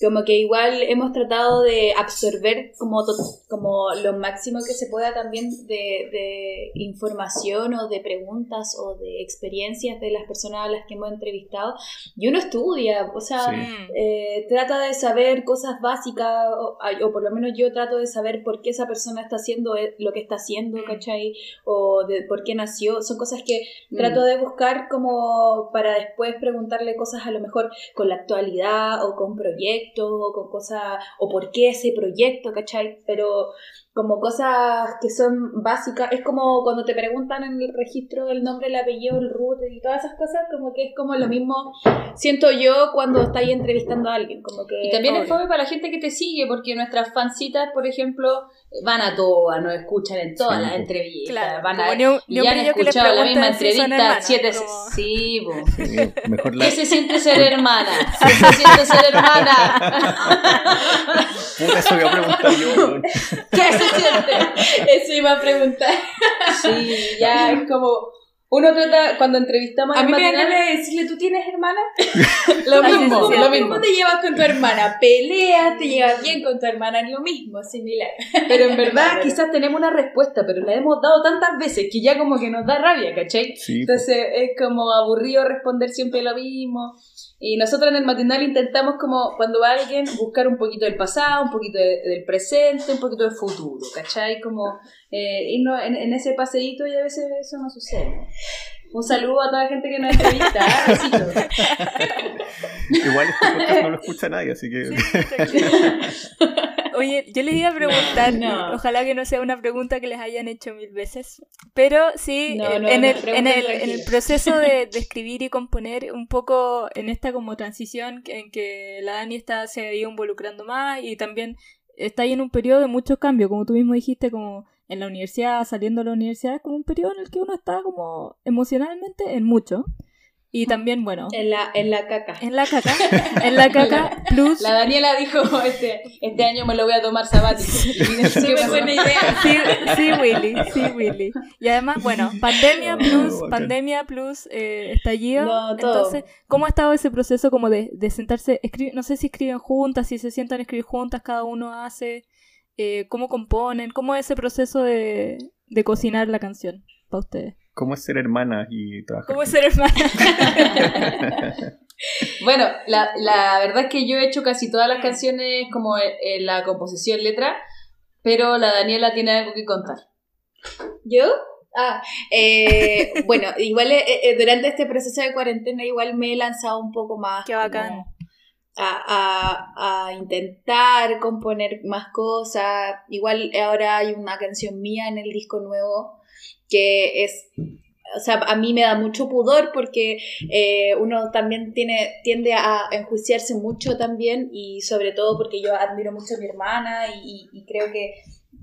como que igual hemos tratado de absorber como, to- como lo máximo que se pueda también de, de información o de preguntas o de experiencias de las personas a las que hemos entrevistado. Y uno estudia, o sea, Sí. Eh, trata de saber cosas básicas, o, o por lo menos yo trato de saber por qué esa persona está haciendo e- lo que está haciendo, Mm. ¿cachai? O de por qué nació. Son cosas que Mm. trato de buscar como para después preguntarle cosas a lo mejor con la actualidad o con proyectos con cosas, o por qué ese proyecto, ¿cachai? Pero como cosas que son básicas, es como cuando te preguntan en el registro el nombre, el apellido, el root y todas esas cosas, como que es como lo mismo, siento yo cuando estáis entrevistando a alguien, como que... Y también es fome para la gente que te sigue, porque nuestras fancitas, por ejemplo, van a todas, nos escuchan en todas Sí, las entrevistas, Claro, van a, ni un- y ni un ya han escuchado la misma si entrevista hermanas, siete como- Sí. Sí, mejor la ¿Qué se siente ser hermana? ¿Qué se siente ser hermana? puta, eso voy a preguntar yo. ¿Qué se siente? Eso iba a preguntar. Sí, ya es como... Uno trata, cuando entrevistamos A en mí me dan ganas de decirle, ¿tú tienes hermana? lo mismo, lo mismo. ¿Cómo te llevas con tu hermana? ¿Peleas? ¿Te llevas bien con tu hermana? Es lo mismo, similar. Pero en verdad quizás tenemos una respuesta, pero la hemos dado tantas veces que ya como que nos da rabia, ¿cachai? Sí. Entonces es como aburrido responder siempre lo mismo. Y nosotros en el matinal intentamos como cuando va alguien buscar un poquito del pasado, un poquito de- del presente, un poquito del futuro, ¿cachai? Como eh, irnos en, en ese paseíto y a veces eso no sucede. Un saludo a toda la gente que nos entrevista. ¿eh? Igual este podcast no lo escucha nadie, así que. Oye, yo les iba a preguntar, No. ojalá que no sea una pregunta que les hayan hecho mil veces, pero sí, No, eh, no, en, el, en, pregunten el, en el tranquilos. proceso de, de escribir y componer, un poco en esta como transición en que la Dani está, se ha ido involucrando más y también está ahí en un periodo de muchos cambios, como tú mismo dijiste, como en la universidad, saliendo de la universidad, es como un periodo en el que uno está como emocionalmente en mucho. Y también, bueno, En la, en la caca. en la caca, en la caca plus... La Daniela dijo, este, este año me lo voy a tomar sabático. Súper buena idea. Sí, sí, Willy, sí, Willy. Y además, bueno, pandemia plus, pandemia plus eh, estallido. No, todo. Entonces, ¿cómo ha estado ese proceso como de, de sentarse, no sé si escriben juntas, si se sientan a escribir juntas, cada uno hace, eh, cómo componen, cómo es ese proceso de, de cocinar la canción para ustedes? ¿Cómo es ser hermana y trabajar? ¿Cómo es ser hermana? Bueno, la, la verdad es que yo he hecho casi todas las canciones como en, la composición letra, pero la Daniela tiene algo que contar. ¿Yo? Ah, eh, bueno, igual eh, eh, durante este proceso de cuarentena igual me he lanzado un poco más. Qué bacán. como A, a, a intentar componer más cosas. Igual ahora hay una canción mía en el disco nuevo que es, o sea, a mí me da mucho pudor porque eh, uno también tiene, tiende a enjuiciarse mucho también y sobre todo porque yo admiro mucho a mi hermana y, y- creo que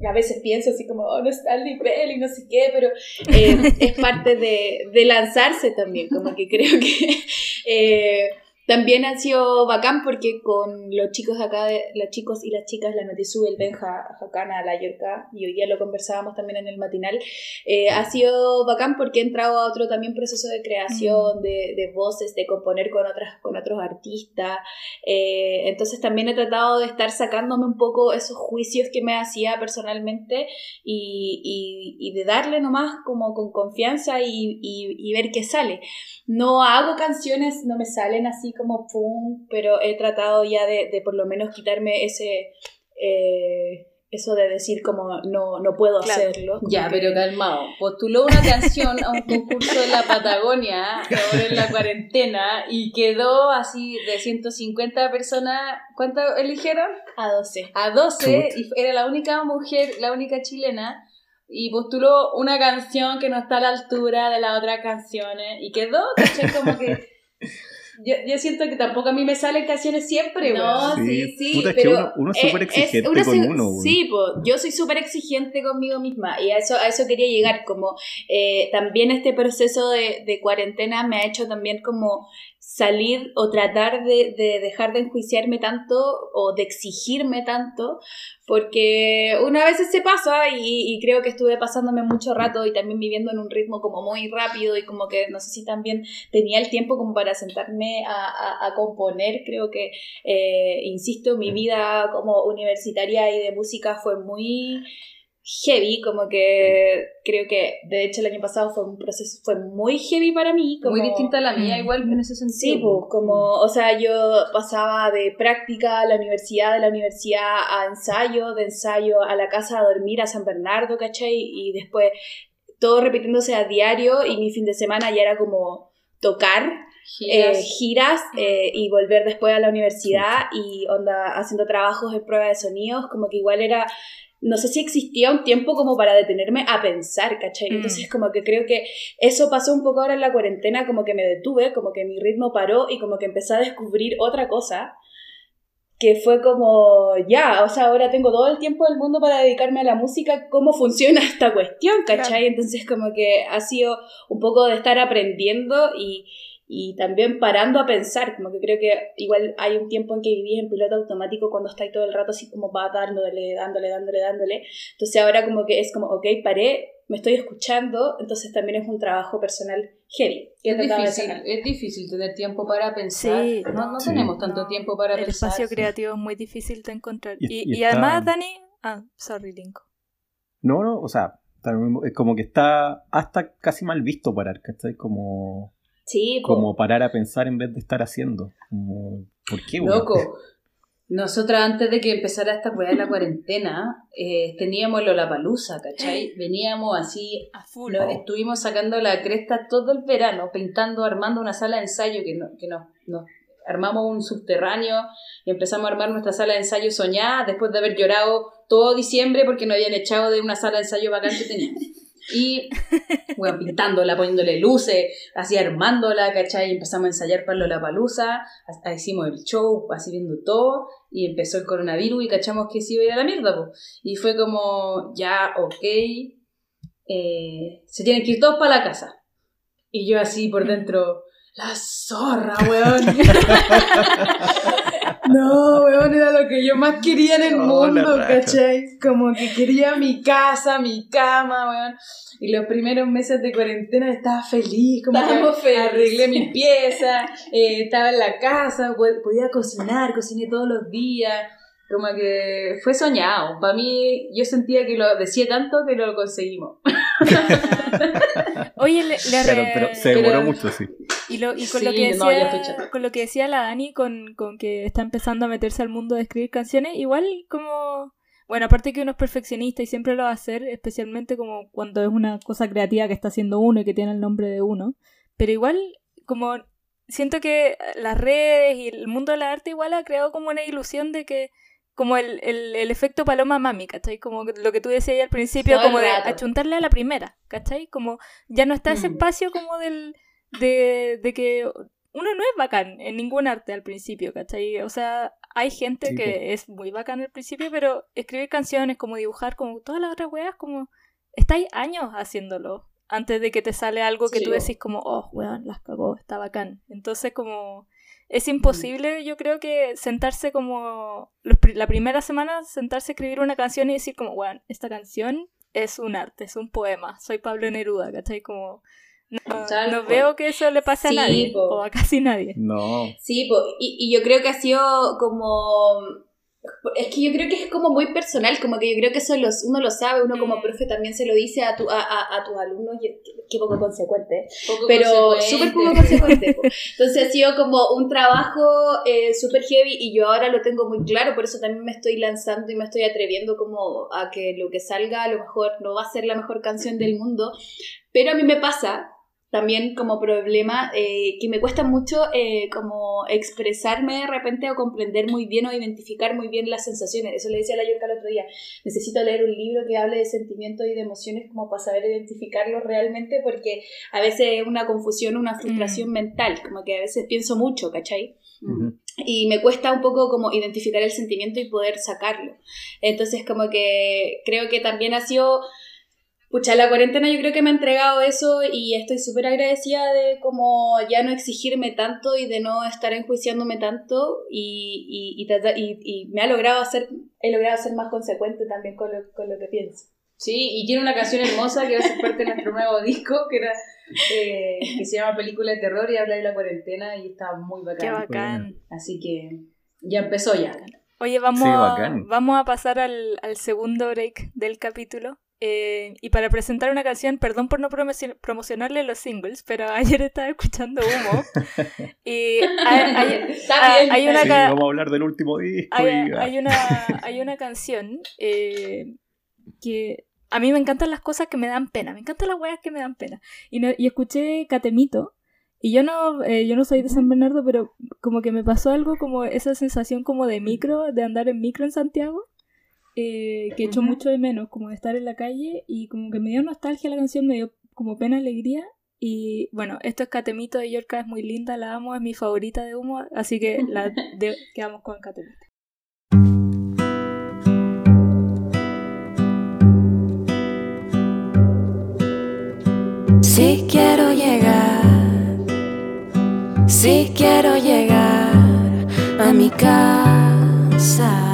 a veces pienso así como, oh, no está el nivel y no sé qué, pero eh, es parte de, de lanzarse también, como que creo que eh, también ha sido bacán porque con los chicos acá, de, los chicos y las chicas, la Metisú, el Benja, Jacana, la Yorka, y hoy día lo conversábamos también en el matinal, eh, ha sido bacán porque he entrado a otro también proceso de creación, de, de voces, de componer con, otras, con otros artistas, eh, entonces también he tratado de estar sacándome un poco esos juicios que me hacía personalmente y, y- y de darle nomás como con confianza y, y- y ver qué sale. No hago canciones, no me salen así como pum, pero he tratado ya de, de por lo menos quitarme ese... eh, eso de decir como no, no puedo Claro. hacerlo. como Ya, que- pero calmado. Postuló una canción a un concurso en la Patagonia, ahora en la cuarentena, y quedó así de 150 personas. ¿Cuántas eligieron? A 12. A 12, Chut. y era la única mujer, la única chilena, y postuló una canción que no está a la altura de las otras canciones, y quedó, ¿cachai? Como que. Yo, yo siento que tampoco a mí me salen canciones siempre, No, sí, Sí, sí, puta, es que pero uno- uno es eh, súper exigente una con se- uno, güey. Sí, pues yo soy súper exigente conmigo misma y a eso, a eso quería llegar, como eh, también este proceso de, de cuarentena me ha hecho también como salir o tratar de, de dejar de enjuiciarme tanto o de exigirme tanto, porque una vez se pasa y, y creo que estuve pasándome mucho rato y también viviendo en un ritmo como muy rápido y como que no sé si también tenía el tiempo como para sentarme a, a- a componer, creo que, eh, insisto, mi vida como universitaria y de música fue muy heavy, como que creo que de hecho el año pasado fue un proceso, fue muy heavy para mí. Como, Muy distinta a la mía, Mm. igual en ese sentido. Sí, pues, como, o sea, yo pasaba de práctica a la universidad, de la universidad a ensayo, de ensayo a la casa a dormir a San Bernardo, ¿cachai? Y después todo repitiéndose a diario y mi fin de semana ya era como tocar, Giras. eh, giras eh, y volver después a la universidad y onda haciendo trabajos en prueba de sonidos, como que igual era, no sé si existía un tiempo como para detenerme a pensar, ¿cachai? Mm. Entonces como que creo que eso pasó un poco ahora en la cuarentena, como que me detuve, como que mi ritmo paró y como que empecé a descubrir otra cosa que fue como, ya, o sea, ahora tengo todo el tiempo del mundo para dedicarme a la música, ¿cómo funciona esta cuestión? ¿Cachai? Claro. Entonces como que ha sido un poco de estar aprendiendo y, y también parando a pensar, como que creo que igual hay un tiempo en que vivís en piloto automático cuando estáis todo el rato así como va dándole, dándole, dándole, dándole. Entonces ahora como que es como, ok, paré, me estoy escuchando, entonces también es un trabajo personal heavy. Es difícil, es difícil tener tiempo para pensar. Sí, no, no Sí. tenemos tanto No, tiempo para El pensar. espacio creativo es muy difícil de encontrar. Y- Y, y y está- además, Dani... Ah, sorry, Linko. No, no, o sea, está es como que está hasta casi mal visto parar, ¿cachai? Como, Sí, po. como parar a pensar en vez de estar haciendo. Como, ¿Por qué, weón? Loco. Nosotras antes de que empezara esta weá de la cuarentena, eh, teníamos Lollapalooza, ¿cachai? Veníamos así, A full. nos estuvimos sacando la cresta todo el verano, pintando, armando una sala de ensayo que no, que no, no- armamos un subterráneo y empezamos a armar nuestra sala de ensayo soñada después de haber llorado todo diciembre porque nos habían echado de una sala de ensayo bacán que teníamos. Y, bueno, pintándola, poniéndole luces, así armándola, ¿cachai? Y empezamos a ensayar para la palusa, hicimos el show, así viendo todo, y empezó el coronavirus y cachamos que se iba a ir a la mierda, pues. Y fue como, ya, ok, eh, se tienen que ir todos para la casa. Y yo así por dentro, la zorra, weón. no, weón, era lo que yo más quería en el mundo, ¿cachai? Como que quería mi casa, mi cama, weón. Y los primeros meses de cuarentena estaba feliz, como que arreglé mi pieza, eh, estaba en la casa, podía cocinar, cociné todos los días. Como que fue soñado. Para mí, yo sentía que lo decía tanto que lo conseguimos. Oye, le, pero se demoró mucho, sí. Y, lo, y con, lo que decía, con lo que decía la Dani, con, con que está empezando a meterse al mundo de escribir canciones, igual como... Bueno, aparte que uno es perfeccionista y siempre lo va a hacer, especialmente como cuando es una cosa creativa que está haciendo uno y que tiene el nombre de uno. Pero igual, como siento que las redes y el mundo del arte igual ha creado como una ilusión de que como el, el, el, efecto paloma mami, ¿cachai? Como lo que tú decías al principio, como de achuntarle a la primera, ¿cachai? Como ya no está ese mm. espacio como del, de, de que uno no es bacán en ningún arte al principio, ¿cachai? O sea, hay gente que es muy bacán al principio, pero escribir canciones, como dibujar, como todas las otras weas, como estáis años haciéndolo antes de que te sale algo que tú decís como, oh, weón, las cagó, está bacán. Entonces como es imposible, yo creo que sentarse como la primera semana, sentarse a escribir una canción y decir como, bueno, esta canción es un arte, es un poema, soy Pablo Neruda, ¿cachai? Como no, veo que eso le pase a nadie o a casi nadie. No. Sí, y, y yo creo que ha sido como es que yo creo que es como muy personal, como que yo creo que eso los, uno lo sabe, uno como mm. profe también se lo dice a, tu, a, a, tus alumnos, qué poco consecuente, pero súper poco consecuente. Entonces ha sido como un trabajo eh, súper heavy y yo ahora lo tengo muy claro, por eso también me estoy lanzando y me estoy atreviendo como a que lo que salga a lo mejor no va a ser la mejor canción del mundo, pero a mí me pasa también como problema eh, que me cuesta mucho eh, como expresarme de repente o comprender muy bien o identificar muy bien las sensaciones. Eso le decía a la Yorka el otro día. Necesito leer un libro que hable de sentimientos y de emociones como para saber identificarlos realmente porque a veces es una confusión, una frustración mm. mental, como que a veces pienso mucho, ¿cachai? Y me cuesta un poco como identificar el sentimiento y poder sacarlo. Entonces como que creo que también ha sido Pucha, la cuarentena yo creo que me ha entregado eso y estoy súper agradecida de como ya no exigirme tanto y de no estar enjuiciándome tanto y, y, y, y me ha logrado hacer, he logrado ser más consecuente también con lo, con lo que pienso. Sí, y tiene una canción hermosa que va a ser parte de nuestro nuevo disco, que era eh, que se llama Película de Terror y habla de la cuarentena y está muy bacán. Qué bacán. Así que ya empezó ya. Oye, vamos, a, vamos a pasar al, al segundo break del capítulo. Eh, y para presentar una canción, perdón por no promocionarle los singles, pero ayer estaba escuchando Humo. y hay, una vamos a hablar del último disco. Hay, una, hay una canción eh, que a mí me encantan las cosas que me dan pena. Me encantan las weas que me dan pena. Y, y escuché Catemito. Y yo no, eh, yo no soy de San Bernardo, pero como que me pasó algo como esa sensación como de micro, de andar en micro en Santiago. Eh, que echo mucho de menos, como de estar en la calle y como que me dio nostalgia la canción, me dio como pena, alegría. Y bueno, esto es Catemito de Yorka, es muy linda, la amo, es mi favorita de humo, así que la quedamos con Catemito. Si quiero llegar, si quiero llegar a mi casa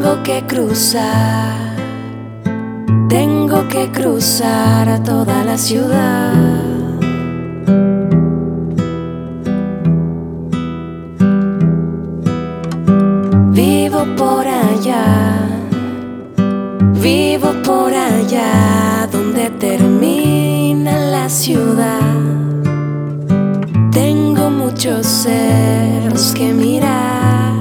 tengo que cruzar, tengo que cruzar a toda la ciudad. Vivo por allá, vivo por allá donde termina la ciudad. Tengo muchos cerros que mirar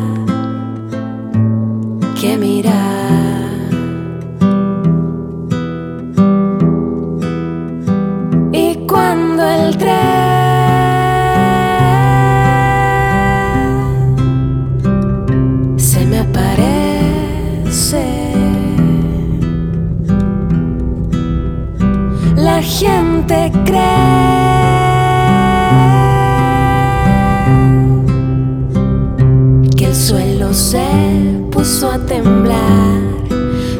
temblar,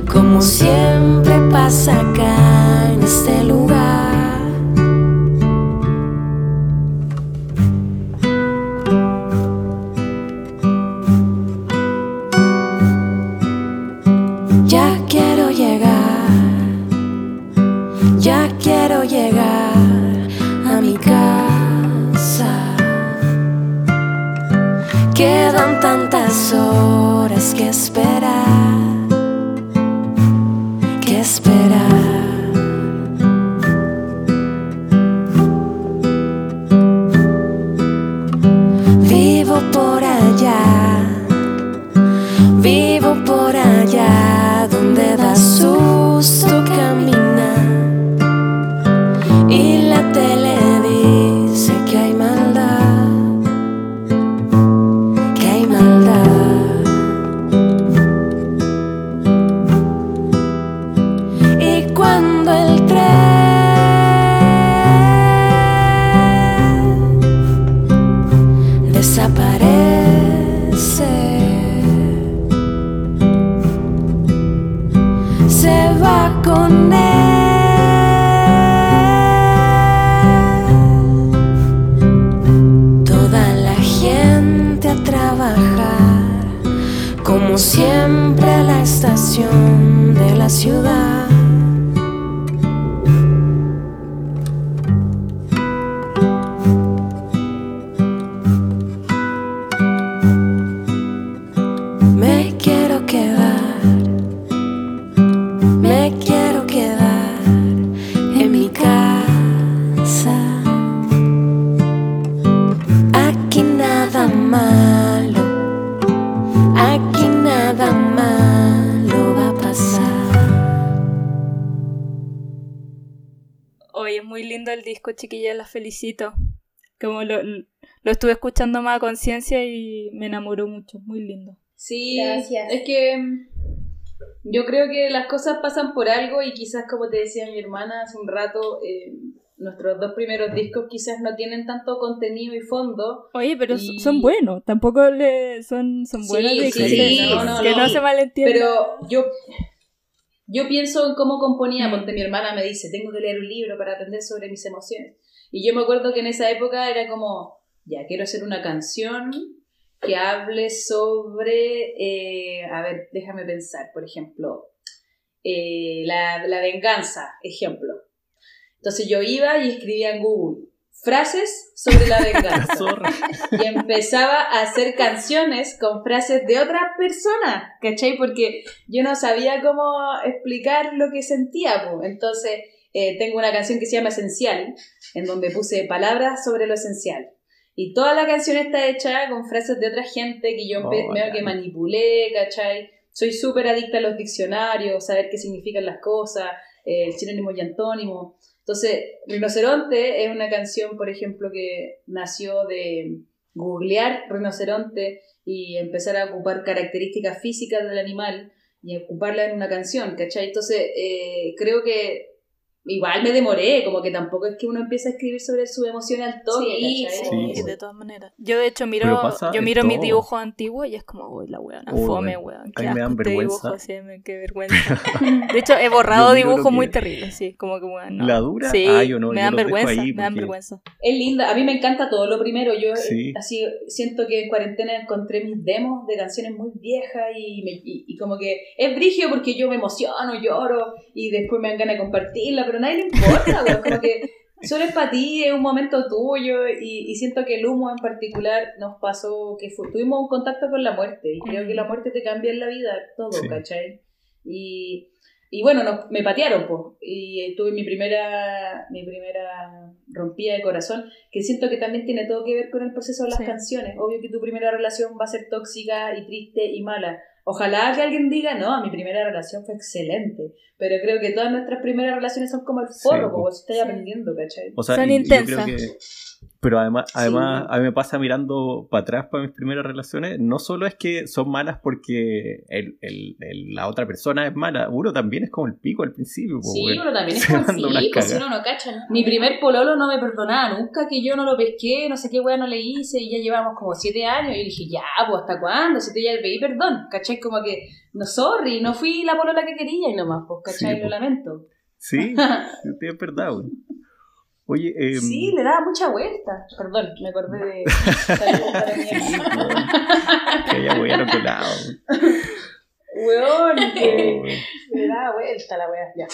como siempre pasa acá en este lugar. Ya quiero llegar, ya quiero llegar a mi casa. Quedan tantas horas que esperar, chiquillas, las felicito. Como lo, lo estuve escuchando más a conciencia y me enamoró mucho, muy lindo. Sí, Gracias. es que mm, yo creo que las cosas pasan por algo y quizás como te decía mi hermana hace un rato, eh, nuestros dos primeros discos quizás no tienen tanto contenido y fondo. Oye, pero Y- son buenos, tampoco le son, son buenos Sí, de sí, sí, no, no, que no. no se malentienda. Pero yo, yo pienso en cómo componía, Mm. porque mi hermana me dice, tengo que leer un libro para aprender sobre mis emociones. Y yo me acuerdo que en esa época era como, ya, quiero hacer una canción que hable sobre, eh, a ver, déjame pensar, por ejemplo, eh, la, la venganza, ejemplo. Entonces yo iba y escribía en Google frases sobre la venganza y empezaba a hacer canciones con frases de otra persona, ¿cachai? Porque yo no sabía cómo explicar lo que sentía, entonces eh, tengo una canción que se llama Esencial, en donde puse palabras sobre lo esencial. Y toda la canción está hecha con frases de otra gente que yo Oh, empe- medio que manipulé, ¿cachai? Soy súper adicta a los diccionarios, saber qué significan las cosas, eh, el sinónimo y antónimo. Entonces, Rinoceronte es una canción, por ejemplo, que nació de googlear rinoceronte y empezar a ocupar características físicas del animal y ocuparla en una canción, ¿cachai? Entonces, eh, creo que igual me demoré, como que tampoco es que uno empiece a escribir sobre sus emociones al toque, Sí, sí, sí. de todas maneras. Yo de hecho miro, yo miro mis dibujos antiguos y es como, uy, la weona, Uy, fome, weón. Qué mí me asco dan este vergüenza. dibujo, sí, me, qué vergüenza. De hecho, he borrado dibujos que- muy terribles, sí, como que weón, no. ¿La dura? Sí, Ah, yo no, me dan vergüenza, ahí me dan vergüenza. Es linda, a mí me encanta todo lo primero. Yo Sí. así siento que en cuarentena encontré mis demos de canciones muy viejas y, me- y, y como que es brigio porque yo me emociono, lloro y después me dan ganas de compartirla, pero a nadie le importa, weón, como que solo es para ti, es un momento tuyo y, y siento que el humo en particular nos pasó que fue- tuvimos un contacto con la muerte y creo que la muerte te cambia en la vida todo, Sí. ¿cachai? Y, y bueno, nos- me patearon, pues, y tuve mi primera, mi primera rompida de corazón, que siento que también tiene todo que ver con el proceso de las Sí. canciones. Obvio que tu primera relación va a ser tóxica y triste y mala. Ojalá que alguien diga, no, mi primera relación fue excelente, pero creo que todas nuestras primeras relaciones son como el forro, Sí, como si estás Sí. aprendiendo, ¿cachai? O sea, Son y- y yo intensas. creo que Pero además, además a mí me pasa mirando para atrás para mis primeras relaciones, no solo es que son malas porque el, el, la otra persona es mala, uno también es como el pico al principio. Sí, uno también es como sí, pues uno no cacha. Mi primer pololo no me perdonaba nunca que yo no lo pesqué, no sé qué weá no le hice y ya llevamos como siete años y dije, ya, pues hasta cuándo, si te ya pedí perdón, ¿cachai? Como que, no, sorry, no fui la polola que quería y nomás, pues, ¿cachai? lo pues. lamento. Sí, es verdad, güey. Oye, eh, sí, le daba mucha vuelta. Perdón, me acordé de. que ya voy a otro lado. Weón, que le daba vuelta la weá, ya.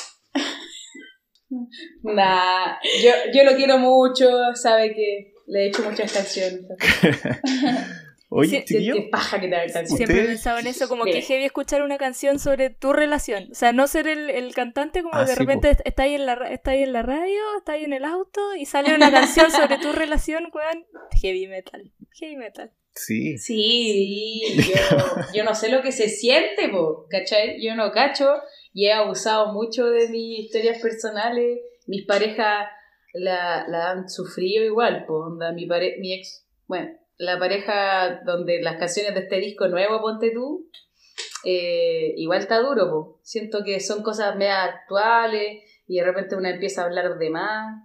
Nah, yo, yo lo quiero mucho, sabe que le he hecho muchas canciones. Oye, paja que te Siempre he pensado en eso, como que heavy escuchar una canción sobre tu relación. O sea, no ser el, el cantante, como ah, de repente está, ahí en la, está ahí en la radio, está ahí en el auto y sale una canción sobre tu relación, weón. Heavy metal. Heavy metal. Sí. Sí, yo, yo no sé lo que se siente, po, ¿cachai? Yo no cacho y he abusado mucho de mis historias personales. Mis parejas la, la han sufrido igual, po, onda, mi, pare, mi ex, bueno la pareja donde las canciones de este disco nuevo, ponte tú, eh, igual está duro, po. siento que son cosas medio actuales y de repente una empieza a hablar de más.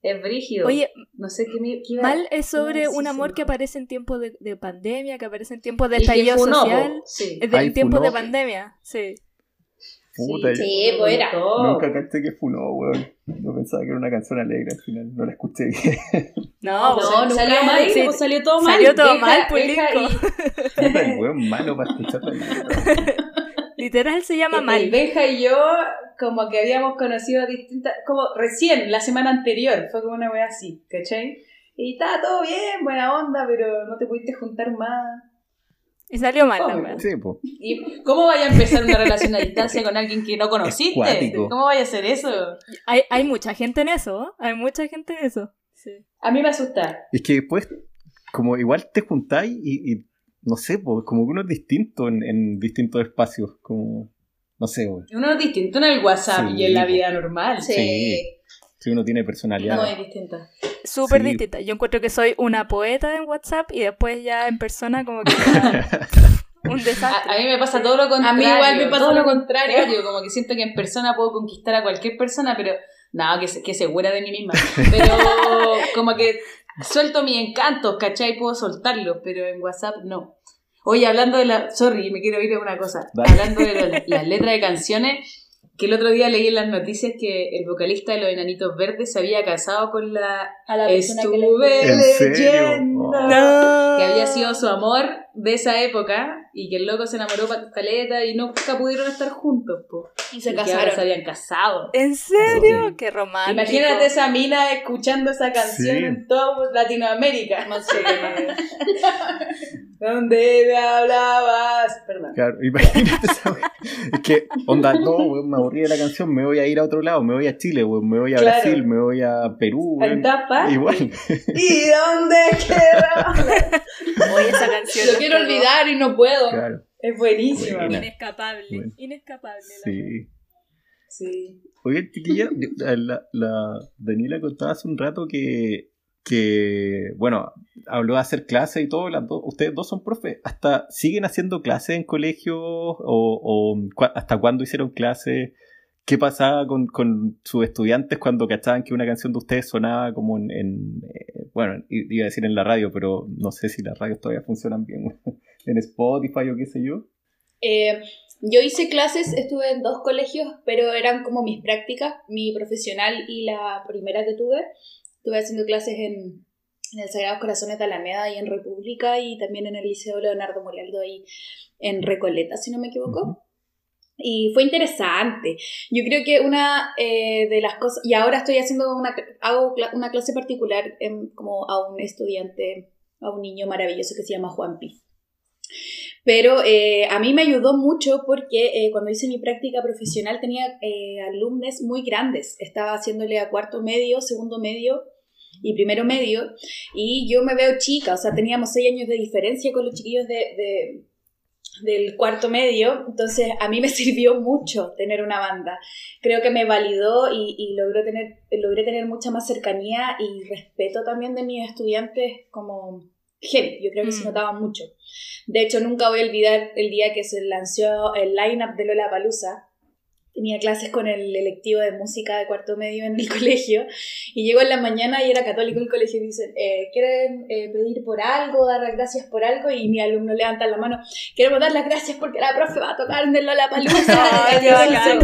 Es brígido. Oye, no sé qué, Mal es sobre un amor que aparece en tiempos de, pandemia, que aparece en tiempos de estallido social. Sí. En tiempos de pandemia, sí. Puta, sí, pues era. Nunca caché que funó, weón. No pensaba que era una canción alegre al final, no la escuché bien. No, no, no salió mal, sí. salió todo mal. Salió todo mal, pues Puta, el weón malo para escuchar Literal se llama mal. El Benja y yo, como que habíamos conocido distintas, como recién, la semana anterior, fue como una wea así, ¿cachai? Y estaba todo bien, buena onda, pero no te pudiste juntar más. Y salió mal la Sí, ¿Y cómo vaya a empezar una relación a distancia con alguien que no conociste? ¿Cómo vaya a hacer eso? Hay, hay mucha gente en eso, hay mucha gente en eso. Sí. A mí me asusta. Es que después, como igual te juntáis y, no sé, pues, como que uno es distinto en, distintos espacios, como, no sé. Uno es distinto en el WhatsApp y en la vida normal. Sí. sí. Uno tiene personalidad. No, es distinta súper distinta. Yo encuentro que soy una poeta en WhatsApp y después ya en persona como que... un desastre. A, mí me pasa todo lo contrario. A mí igual me pasa todo lo contrario. como que siento que en persona puedo conquistar a cualquier persona, pero no, que, que segura de mí misma. Pero como que suelto mi encanto, ¿cachai? Puedo soltarlo, pero en WhatsApp no. Oye, hablando de la... Sorry, me quiero ir a una cosa. Hablando de las letras de canciones que el otro día leí en las noticias que el vocalista de los Enanitos Verdes se había casado con la, a la Estuve leyendo que había sido su amor de esa época y que el loco se enamoró para caleta y nunca pudieron estar juntos, po. Y se casaron. se habían casado. ¿En serio? Qué romántico. Imagínate esa mina escuchando esa canción en toda Latinoamérica. No sé. ¿Dónde me hablabas? Perdón. Claro, imagínate esa Es que, onda, no, weón, me aburrí de la canción, me voy a ir a otro lado, me voy a Chile, weón, me voy a Brasil, me voy a Perú, weón. Igual. ¿Y dónde queda? Oye, esa canción. Lo quiero olvidar y no puedo. Es buenísima. Inescapable. Inescapable. Sí. Sí. Oye, chiquilla, la, la Daniela contaba hace un rato que, que, bueno, habló de hacer clases y todo, las ustedes dos son profes, ¿hasta siguen haciendo clases en colegios o, hasta cuándo hicieron clases? ¿Qué pasaba con, con, sus estudiantes cuando cachaban que una canción de ustedes sonaba como en, eh, bueno, iba a decir en la radio, pero no sé si las radios todavía funcionan bien, en Spotify o qué sé yo? Eh, yo hice clases, estuve en dos colegios, pero eran como mis prácticas, mi profesional y la primera que tuve. Estuve haciendo clases en, en el Sagrados Corazones de Alameda y en República y también en el Liceo Leonardo Morialdo ahí en Recoleta, si no me equivoco. Y fue interesante. Yo creo que una eh, de las cosas, y ahora estoy haciendo una, hago una clase particular como a un estudiante, a un niño maravilloso que se llama Juan Pi. Pero eh, a mí me ayudó mucho porque eh, cuando hice mi práctica profesional tenía alumnos muy grandes. Estaba haciéndole a cuarto medio, segundo medio y primero medio. Y yo me veo chica, o sea, teníamos seis años de diferencia con los chiquillos de del cuarto medio, entonces a mí me sirvió mucho tener una banda. Creo que me validó y, y logró tener, logré tener mucha más cercanía y respeto también de mis estudiantes como gente. Yo creo que se Mm. notaba mucho. De hecho, nunca voy a olvidar el día que se lanzó el line-up de Lola Palusa. Tenía clases con el electivo de música de cuarto medio en el colegio y llego en la mañana y era católico el colegio y dicen, eh, ¿quieren eh, pedir por algo, dar las gracias por algo? Y mi alumno levanta la mano, queremos dar las gracias porque la profe va a tocar en el qué bacán.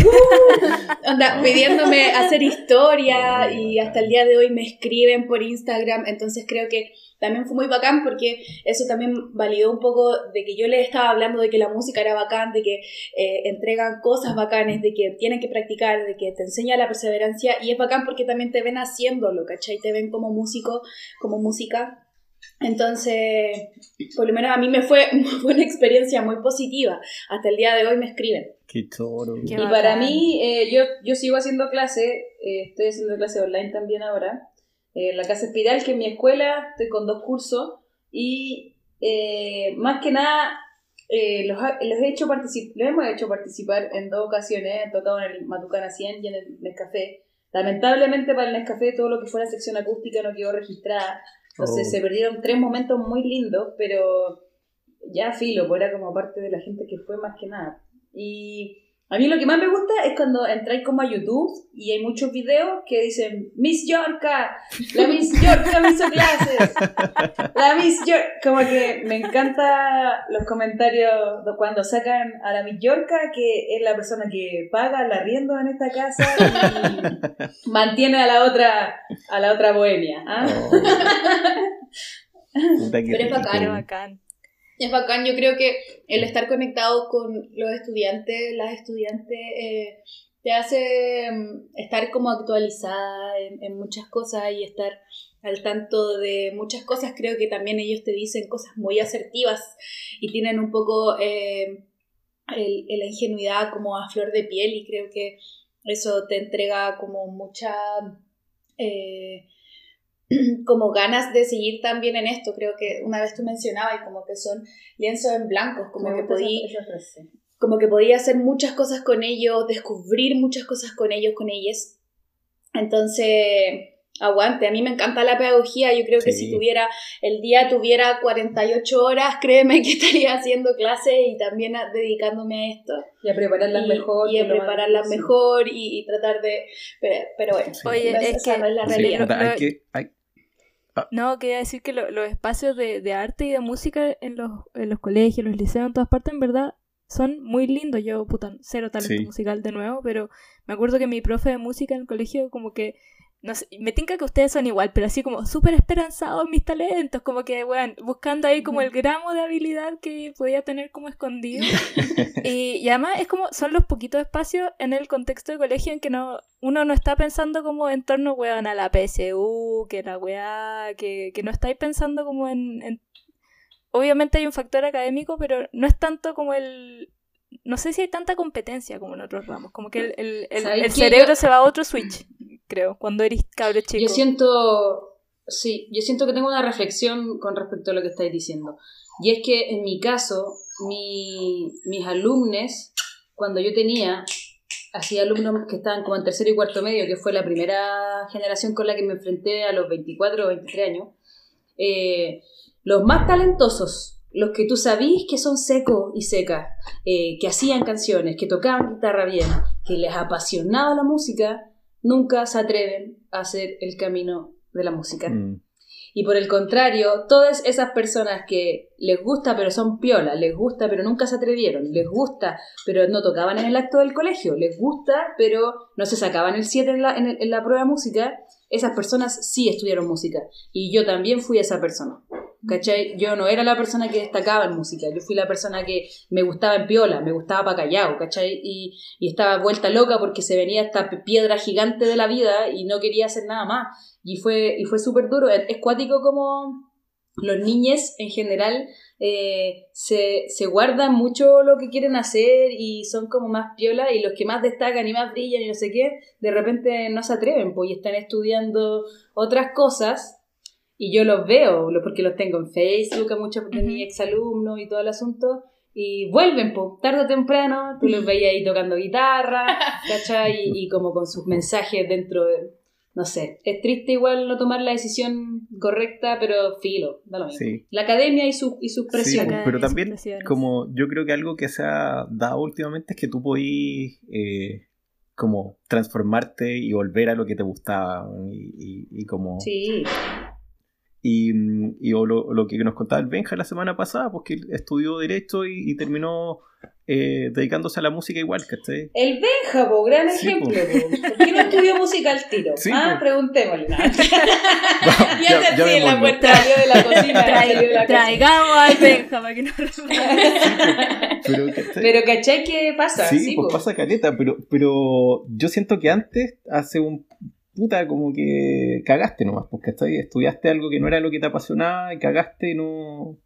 Onda, pidiéndome hacer historia y hasta el día de hoy me escriben por Instagram, entonces creo que también fue muy bacán porque eso también validó un poco de que yo les estaba hablando de que la música era bacán, de que eh, entregan cosas bacanes, de que tienen que practicar, de que te enseña la perseverancia y es bacán porque también te ven haciéndolo, ¿cachai? Te ven como músico, como música. Entonces, por lo menos a mí me fue, fue una experiencia muy positiva. Hasta el día de hoy me escriben. Qué choro. Qué Y bacán. para mí, eh, yo, yo sigo haciendo clase, eh, estoy haciendo clase online también ahora, eh, la Casa Espiral, que es mi escuela, estoy con dos cursos, y eh, más que nada eh, los, los, he hecho particip- los hemos hecho participar en dos ocasiones, he tocado en el Matucana 100 y en el Nescafé. Lamentablemente para el Nescafé todo lo que fue la sección acústica no quedó registrada, entonces Oh. se perdieron tres momentos muy lindos, pero ya filo, pues era como parte de la gente que fue más que nada. Y a mí lo que más me gusta es cuando entráis como a YouTube y hay muchos videos que dicen Miss Yorka, la Miss Yorka me hizo clases, la Miss Yorka, como que me encanta los comentarios de cuando sacan a la Miss Yorka, que es la persona que paga el arriendo en esta casa y mantiene a la otra, a la otra bohemia. ¿ah? Oh. Pero es bacán, bacán. Es bacán, yo creo que el estar conectado con los estudiantes, las estudiantes, eh, te hace mm, estar como actualizada en, muchas cosas y estar al tanto de muchas cosas. Creo que también ellos te dicen cosas muy asertivas y tienen un poco eh, la ingenuidad como a flor de piel y creo que eso te entrega como mucha... eh, como ganas de seguir también en esto. Creo que una vez tú mencionabas y como que son lienzos en blancos, como que gusta esa- podí, esa frase. como que podía hacer muchas cosas con ellos, descubrir muchas cosas con ellos, con ellas. Entonces, aguante, a mí me encanta la pedagogía, yo creo que Sí. si tuviera, el día tuviera 48 horas, créeme que estaría haciendo clases y también a- dedicándome a esto. Y a prepararlas y, mejor. y a prepararlas mejor y, y tratar de... Pero, pero bueno, Oye, esa es que- no es la Sí, realidad. Lo- hay que- hay- No, quería decir que lo- los espacios de, de arte y de música en los, en los colegios, en los liceos, en todas partes, en verdad, son muy lindos. Yo, puta, cero talento Sí. musical de nuevo, pero me acuerdo que mi profe de música en el colegio como que, no sé, me tinca que ustedes son igual, pero así como súper esperanzados en mis talentos, como que, weón, buscando ahí como el gramo de habilidad que podía tener como escondido. y, y además es como, son los poquitos espacios en el contexto de colegio en que no uno no está pensando como en torno, weón, a la PSU, que la weá, que, que no estáis pensando como en, en- Obviamente hay un factor académico, pero no es tanto como el... No sé si hay tanta competencia como en otros ramos, como que el, el, cerebro Yo- se va a otro switch, creo, cuando eres cabro chico. Yo siento, sí, yo siento que tengo una reflexión con respecto a lo que estáis diciendo. Y es que en mi caso, mi- mis alumnos, cuando yo tenía, así alumnos que estaban como en tercero y cuarto medio, que fue la primera generación con la que me enfrenté a los 24 o 23 años, eh, los más talentosos, los que tú sabís que son secos y secas, eh, que hacían canciones, que tocaban guitarra bien, que les apasionaba la música, nunca se atreven a hacer el camino de la música. Mm. Y por el contrario, todas esas personas que les gusta pero son piolas, les gusta pero nunca se atrevieron, les gusta pero no tocaban en el acto del colegio, les gusta pero no se sacaban el 7 en la, en, el- en la prueba de música, esas personas sí estudiaron música. Y yo también fui esa persona. ¿Cachai? Yo no era la persona que destacaba en música, yo fui la persona que me gustaba en piola, me gustaba pa' callao, ¿cachai? Y, estaba vuelta loca porque se venía esta piedra gigante de la vida y no quería hacer nada más. Y fue, y fue súper duro. Es cuático como los niños en general eh, se, se guardan mucho lo que quieren hacer y son como más piola y los que más destacan y más brillan y no sé qué, de repente no se atreven, pues y están estudiando otras cosas y yo los veo, porque los tengo en Facebook a muchos de mis exalumnos y todo el asunto, y vuelven, po, tarde o temprano, tú los veías ahí tocando guitarra, ¿cachai? Y, y como con sus mensajes dentro de, no sé, es triste igual no tomar la decisión correcta, pero filo, da lo mismo. Sí. La academia y, su, y sus presiones. pues, pero también presiones. como yo creo que algo que se ha dado últimamente es que tú podís eh, como transformarte y volver a lo que te gustaba y, y- y como Sí, y, mm, y o lo, lo que nos contaba el Benja la semana pasada pues que él estudió derecho y, y terminó eh, dedicándose a la música igual ¿cachai? El Benja, po, gran Sí, ejemplo. po. ¿Por qué no estudió música al tiro? Sí, ah, preguntémosle. Ya- ya se ya así en la puerta salió de la cocina. Cocina. traigamos al Benja para que nos pero, ¿cachai? Pero ¿cachai qué pasa? Sí, pues po. pasa caleta, pero, pero yo siento que antes, hace un puta, como que cagaste nomás, porque estudiaste algo que no era lo que te apasionaba y cagaste y no,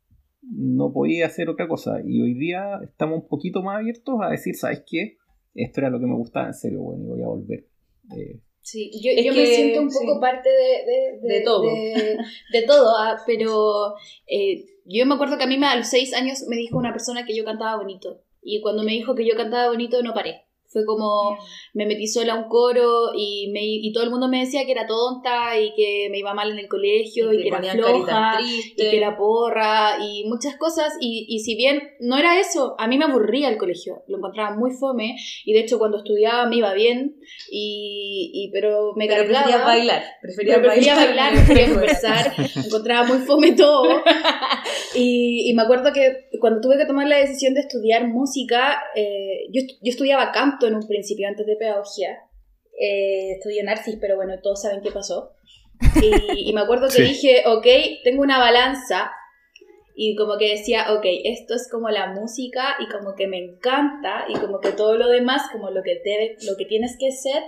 no podías hacer otra cosa. Y hoy día estamos un poquito más abiertos a decir, ¿sabes qué? Esto era lo que me gustaba en serio, bueno, y voy a volver. Eh, Sí, yo, me siento un poco sí. parte de, de, De todo. De, de todo, ah, pero eh, yo me acuerdo que a mí me- a los seis años me dijo una persona que yo cantaba bonito. Y cuando me dijo que yo cantaba bonito, no paré. Fue como, me metí sola a un coro y, me, y todo el mundo me decía que era tonta y que me iba mal en el colegio y, te que era floja y que era porra y muchas cosas y, y si bien no era eso, a mí me aburría el colegio, lo encontraba muy fome y de hecho cuando estudiaba me iba bien y, y pero me Pero cargaba. preferías bailar. Preferías Pero prefería bailar, prefería conversar, encontraba muy fome todo. Y, y me acuerdo que cuando tuve que tomar la decisión de estudiar música, eh, yo, yo estudiaba canto en un principio, antes de pedagogía. Eh, estudié Narcis, pero bueno, todos saben qué pasó. Y, y me acuerdo que Sí. dije, ok, tengo una balanza. Y como que decía, ok, esto es como la música y como que me encanta y como que todo lo demás, como lo que, debe, lo que tienes que ser,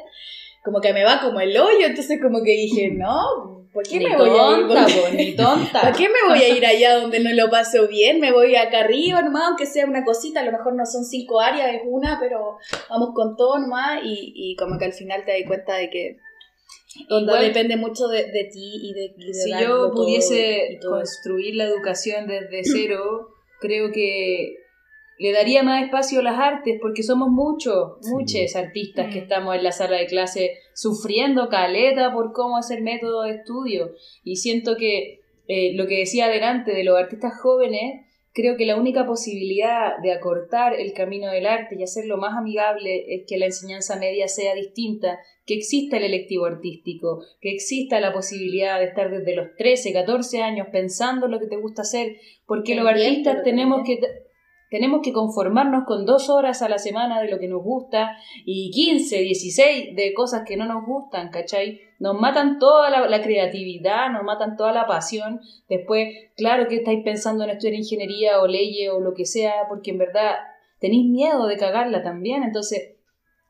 como que me va como el hoyo. Entonces como que dije, no, ¿por qué Ni me voy a ir ni tonta. ¿Para qué me voy a ir allá donde no lo paso bien? Me voy acá arriba nomás, aunque sea una cosita, a lo mejor no son cinco áreas, es una, pero vamos con todo nomás y, y como que al final te das cuenta de que Igual- depende mucho de, de ti y de, y de si yo pudiese todo construir la educación desde cero, creo que le daría más espacio a las artes, porque somos muchos, Sí. muchos artistas que Mm. estamos en la sala de clase sufriendo caleta por cómo hacer método de estudio. Y siento que eh, lo que decía adelante de los artistas jóvenes, creo que la única posibilidad de acortar el camino del arte y hacerlo más amigable es que la enseñanza media sea distinta, que exista el electivo artístico, que exista la posibilidad de estar desde los 13, 14 años pensando en lo que te gusta hacer, porque los artistas tenemos que. Tenemos que conformarnos con dos horas a la semana de lo que nos gusta y 15, 16 de cosas que no nos gustan, ¿cachai? Nos matan toda la, creatividad, nos matan toda la pasión. Después, claro que estáis pensando en estudiar ingeniería o leyes o lo que sea, porque en verdad tenéis miedo de cagarla también. Entonces,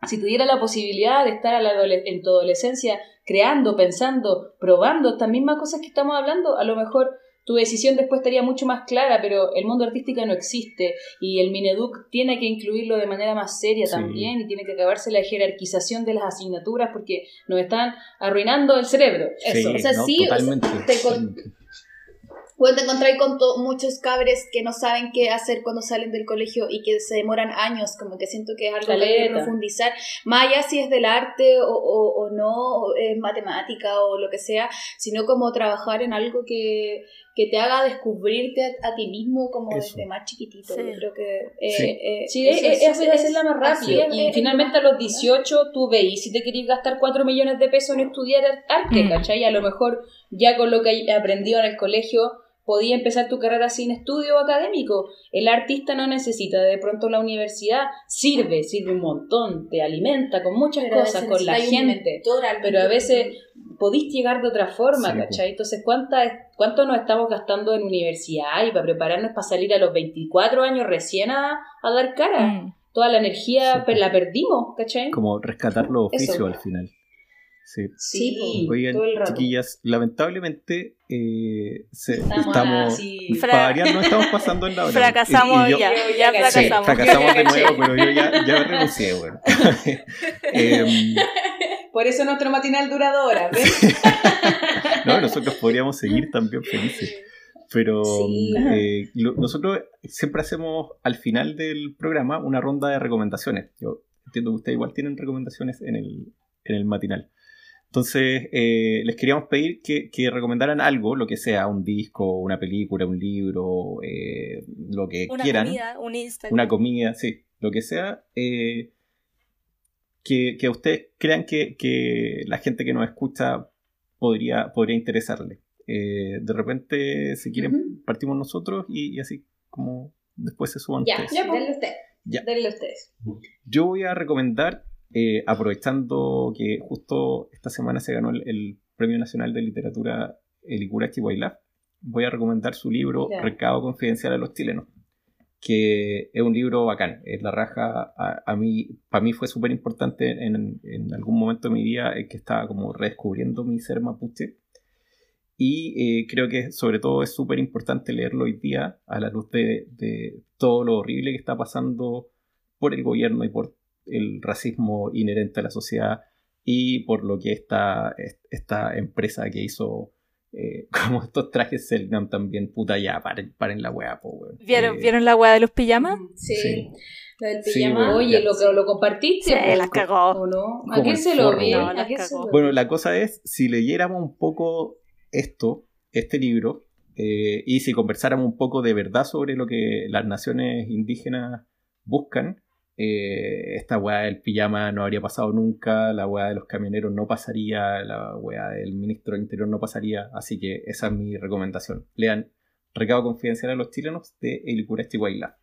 si tuviera la posibilidad de estar a la en tu adolescencia creando, pensando, probando estas mismas cosas que estamos hablando, a lo mejor tu decisión después estaría mucho más clara, pero el mundo artístico no existe y el Mineduc tiene que incluirlo de manera más seria Sí. también y tiene que acabarse la jerarquización de las asignaturas porque nos están arruinando el cerebro. Eso. o sea, sí, o sea, totalmente. te con- Bueno, te encontráis con muchos cabres que no saben qué hacer cuando salen del colegio y que se demoran años, como que siento que es algo que hay que profundizar, más allá si es del arte o, o, o no, o es matemática o lo que sea, sino como trabajar en algo que, que te haga descubrirte a, a ti mismo como Eso. desde más chiquitito. Sí. Yo creo que... eh, Sí. eh, Sí, eso es, es, es hacerla más es, y es- finalmente a los 18 tú veis si te querés gastar 4 millones de pesos en estudiar arte, Mm. ¿cachai? A lo mejor ya con lo que aprendido en el colegio podía empezar tu carrera sin estudio académico. El artista no necesita de pronto la universidad, sirve, sirve un montón, te alimenta con muchas pero cosas, con la gente. mentor, Pero a veces podéis llegar de otra forma, Sí, ¿cachai? Entonces, ¿cuánta, ¿cuánto nos estamos gastando en universidad y para prepararnos para salir a los 24 años recién a, a dar cara? Mm. Toda la energía Sí. la perdimos, ¿cachai? Como rescatar los oficios al final. Sí. Sí, Oigan, todo el rato. chiquillas, lamentablemente eh, se- Estamos estamos, así. Fra- para variar, no estamos pasando en la hora. Fracasamos Y- y yo- ya, yo ya Sí, fracasamos. fracasamos de nuevo, pero yo ya, ya renuncié, bueno. Em, Por eso nuestro matinal dura dos horas, ¿ves? no, nosotros podríamos seguir también felices. Pero Sí. eh, lo- nosotros siempre hacemos al final del programa una ronda de recomendaciones. Yo entiendo que ustedes igual tienen recomendaciones en el, en el matinal. Entonces, eh, les queríamos pedir que, que recomendaran algo, lo que sea, un disco, una película, un libro, eh, lo que Una quieran. comida, un Instagram. Una comida, sí, lo que sea. eh, que, que ustedes crean que, que la gente que nos escucha podría, podría interesarle. Eh, de repente, si quieren, partimos nosotros y, y así como después se suban Ya, ustedes. ya, denle usted. Ya. Denle ustedes. Yo voy a recomendar, eh, aprovechando que justo esta semana se ganó el, el Premio Nacional de Literatura El Icura Chihuahua, voy a recomendar su libro Ya. Recado Confidencial a los Chilenos, que es un libro bacán, es la raja, a, a mí, para mí fue súper importante en, en algún momento de mi vida en que estaba como redescubriendo mi ser mapuche. Y eh, creo que sobre todo es súper importante leerlo hoy día a la luz de, de todo lo horrible que está pasando por el gobierno y por el racismo inherente a la sociedad y por lo que esta, esta empresa que hizo eh, como estos trajes Selknam también, puta ya, paren, paren la weá, po, weón. ¿Vieron, Eh, ¿Vieron la weá de los pijamas? Sí. Sí. Lo del Sí, pijama. bueno, Oye, ya. lo, que- lo compartiste. Sí, pues, las cagó. ¿O no? ¿A el se lo vi? No, ¿A las quién se cagó. lo Bueno, la cosa es, si leyéramos un poco esto, este libro, eh, y si conversáramos un poco de verdad sobre lo que las naciones indígenas buscan, eh, esta weá del pijama no habría pasado nunca, la weá de los camioneros no pasaría, la weá del ministro del Interior no pasaría, así que esa es mi recomendación. Lean Recado Confidencial a los chilenos de El Curesti Guaylá.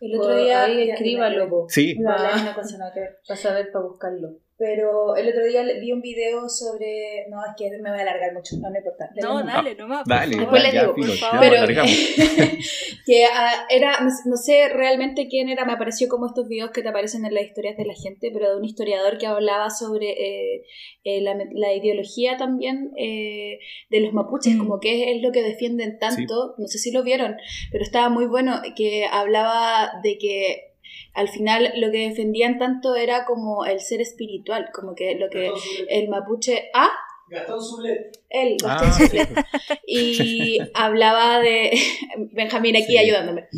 El otro día. Escríbalo. Sí, ya. Va. Vale, una cosa nada que ver. Vas a ver para buscarlo. Pero el otro día le- vi un video sobre. No, es que me voy a alargar mucho, no me importa. No, dale, nomás. por dale, favor. Después les digo, por favor. Pero- que ah, era, no, no sé realmente quién era, me apareció como estos videos que te aparecen en las historias de la gente, pero de un historiador que hablaba sobre eh, eh, la, la ideología también eh, de los mapuches, Mm. como que es, lo que defienden tanto, no sé si lo vieron, pero estaba muy bueno, que hablaba de que al final lo que defendían tanto era como el ser espiritual, como que lo que el mapuche... ¿Ah? Gastón Zulet. Él, Ah, Gastón Soufflet. y hablaba de Benjamín aquí Sí. ayudándome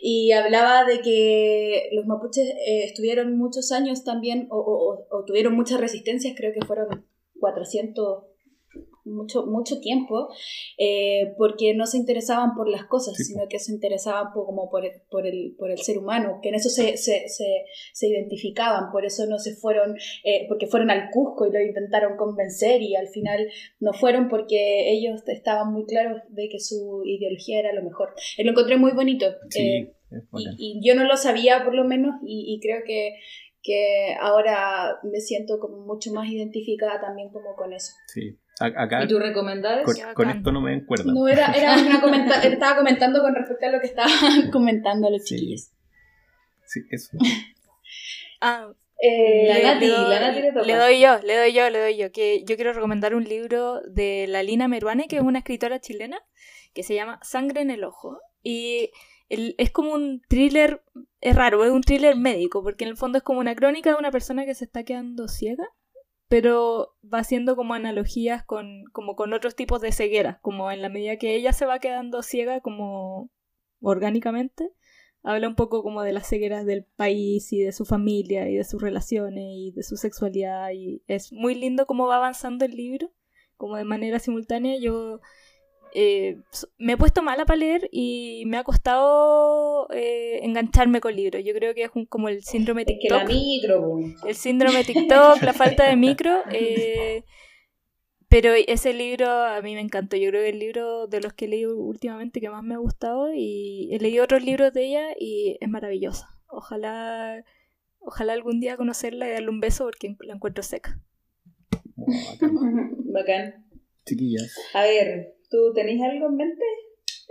y hablaba de que los mapuches eh, estuvieron muchos años también o, o- o tuvieron muchas resistencias creo que fueron 400 mucho mucho tiempo eh, porque no se interesaban por las cosas Sí, sino que se interesaban por, como por el, por, el, por el ser humano que en eso se, se, se, se identificaban por eso no se fueron eh, porque fueron al Cusco y lo intentaron convencer y al final no fueron porque ellos estaban muy claros de que su ideología era lo mejor. Eh, lo encontré muy bonito Sí, eh, y, y yo no lo sabía por lo menos y, y creo que, que ahora me siento como mucho más identificada también como con eso. Sí. Acá ¿Y tú recomendades? con, esto no me den cuerda. No era, era una comenta estaba comentando con respecto a lo que estaban comentando los Sí. chiquillos. Sí, eso. Ah, Eh, La le- Nati, la Nati le toca. Le doy yo, le doy yo, le doy yo. Que yo quiero recomendar un libro de la Lina Meruane, que es una escritora chilena, que se llama Sangre en el Ojo. Y el- es como un thriller, es raro, es un thriller médico, porque en el fondo es como una crónica de una persona que se está quedando ciega, pero va haciendo como analogías con, como con otros tipos de ceguera, como en la medida que ella se va quedando ciega como orgánicamente, habla un poco como de las cegueras del país y de su familia y de sus relaciones y de su sexualidad y es muy lindo cómo va avanzando el libro, como de manera simultánea. Yo eh, me he puesto mala para leer y me ha costado eh, engancharme con libros. Yo creo que es un- como el síndrome Es que la TikTok. micro. El síndrome TikTok, la falta de micro. eh, pero ese libro a mí me encantó. Yo creo que el libro de los que he leído últimamente que más me ha gustado. Y he leído otros libros de ella y es maravillosa. Ojalá, ojalá algún día conocerla y darle un beso porque la encuentro seca. Oh, bacán. Bacán. Chiquillas. A ver, ¿tú tenés algo en mente?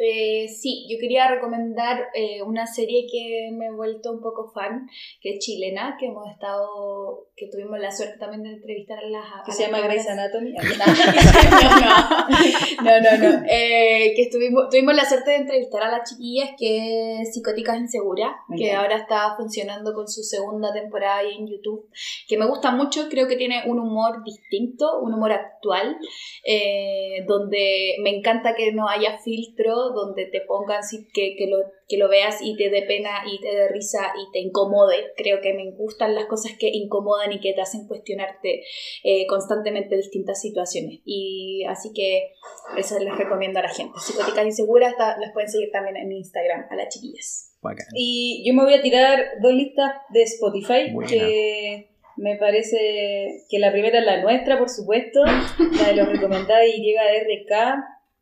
Eh, sí, yo quería recomendar eh, una serie que me he vuelto un poco fan, que es chilena, que hemos estado, que tuvimos la suerte también de entrevistar a las... a Que las se llama. Grey's Anatomy. no, no, no. Eh, que estuvimos, tuvimos la suerte de entrevistar a las chiquillas que es Psicóticas Insegura, Me que ahora está funcionando con su segunda temporada ahí en YouTube, que me gusta mucho, creo que tiene un humor distinto, un humor actual, eh, donde me encanta que no haya filtro, donde te pongan sí, que, que, lo, que lo veas y te dé pena y te dé risa y te incomode. Creo que me gustan las cosas que incomodan y que te hacen cuestionarte eh, constantemente distintas situaciones. Y así que eso les recomiendo a la gente. Psicóticas Inseguras está- las pueden seguir también en Instagram a las chiquillas. Bacán. Y yo me voy a tirar dos listas de Spotify Buena. que me parece que la primera es la nuestra, por supuesto, la de los recomendados YRK,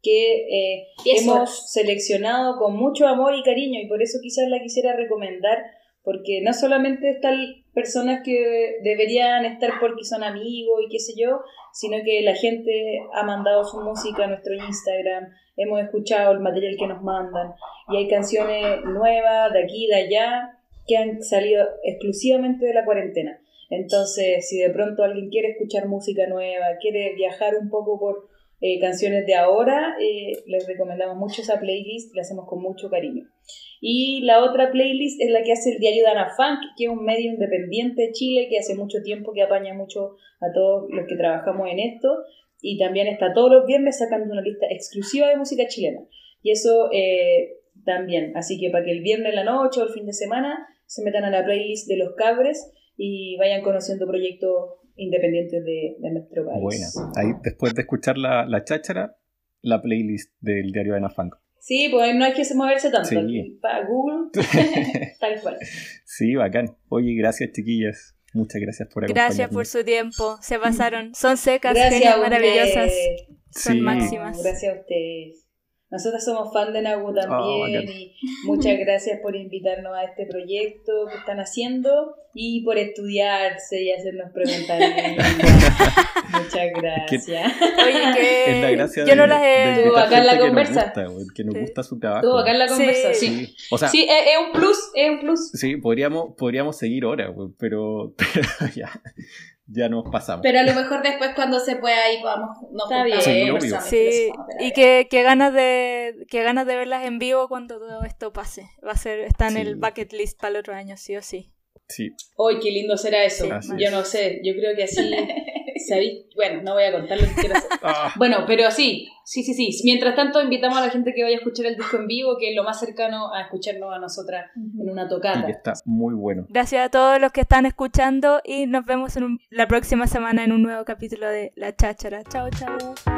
que eh, hemos horas. seleccionado con mucho amor y cariño y por eso quizás la quisiera recomendar, porque no solamente están personas que deberían estar porque son amigos y qué sé yo, sino que la gente ha mandado su música a nuestro Instagram, hemos escuchado el material que nos mandan y hay canciones nuevas de aquí y de allá que han salido exclusivamente de la cuarentena. Entonces, si de pronto alguien quiere escuchar música nueva, quiere viajar un poco por eh, canciones de ahora, eh, les recomendamos mucho esa playlist, la hacemos con mucho cariño. Y la otra playlist es la que hace el diario Dana Funk, que es un medio independiente de Chile que hace mucho tiempo que apaña mucho a todos los que trabajamos en esto. Y también está todos los viernes sacando una lista exclusiva de música chilena. Y eso eh, también. Así que para que el viernes en la noche o el fin de semana se metan a la playlist de los cabres y vayan conociendo proyectos independientes de, de nuestro país. Buena. Ahí, después de escuchar la, la cháchara, la playlist del diario de Ana Funk. Sí, pues no hay que moverse tanto. Sí. Para Google, tal cual. Sí, bacán. Oye, gracias, chiquillas. Muchas gracias por Gracias acompañarnos. por su tiempo. Se pasaron. Son secas, Gracias genias, maravillosas. Son Sí. máximas. Gracias a ustedes. Nosotros somos fan de Nagu Oh, también bacán. y muchas gracias por invitarnos a este proyecto que están haciendo y por estudiarse y hacernos preguntas. muchas gracias. Oye, Es la que gracia yo no las he... invitar Estuvo bacán la gente que nos conversa. gusta, que nos gusta su trabajo. Estuvo acá en la conversa, sí. Sí. O sea, Sí, es, es un plus, es un plus. sí, podríamos, podríamos seguir horas, güey, pero, pero ya, ya nos pasamos. Pero a lo mejor después cuando se pueda ahí podamos nos Está bien. Sí, obvio. Sí, y que, que ganas de que ganas de verlas en vivo cuando todo esto pase. Va a ser, está en Sí. el bucket list para el otro año, sí o sí. Sí, Hoy qué lindo será eso. Sí, yo es. no sé, yo creo que así, ¿sabéis? Bueno, no voy a contar lo que quiero hacer. Ah, Bueno, pero sí, sí, sí, sí. Mientras tanto, invitamos a la gente que vaya a escuchar el disco en vivo, que es lo más cercano a escucharnos a nosotras en una y tocata. que está muy bueno. Gracias a todos los que están escuchando y nos vemos en un- la próxima semana en un nuevo capítulo de La Cháchara. Chao, chao.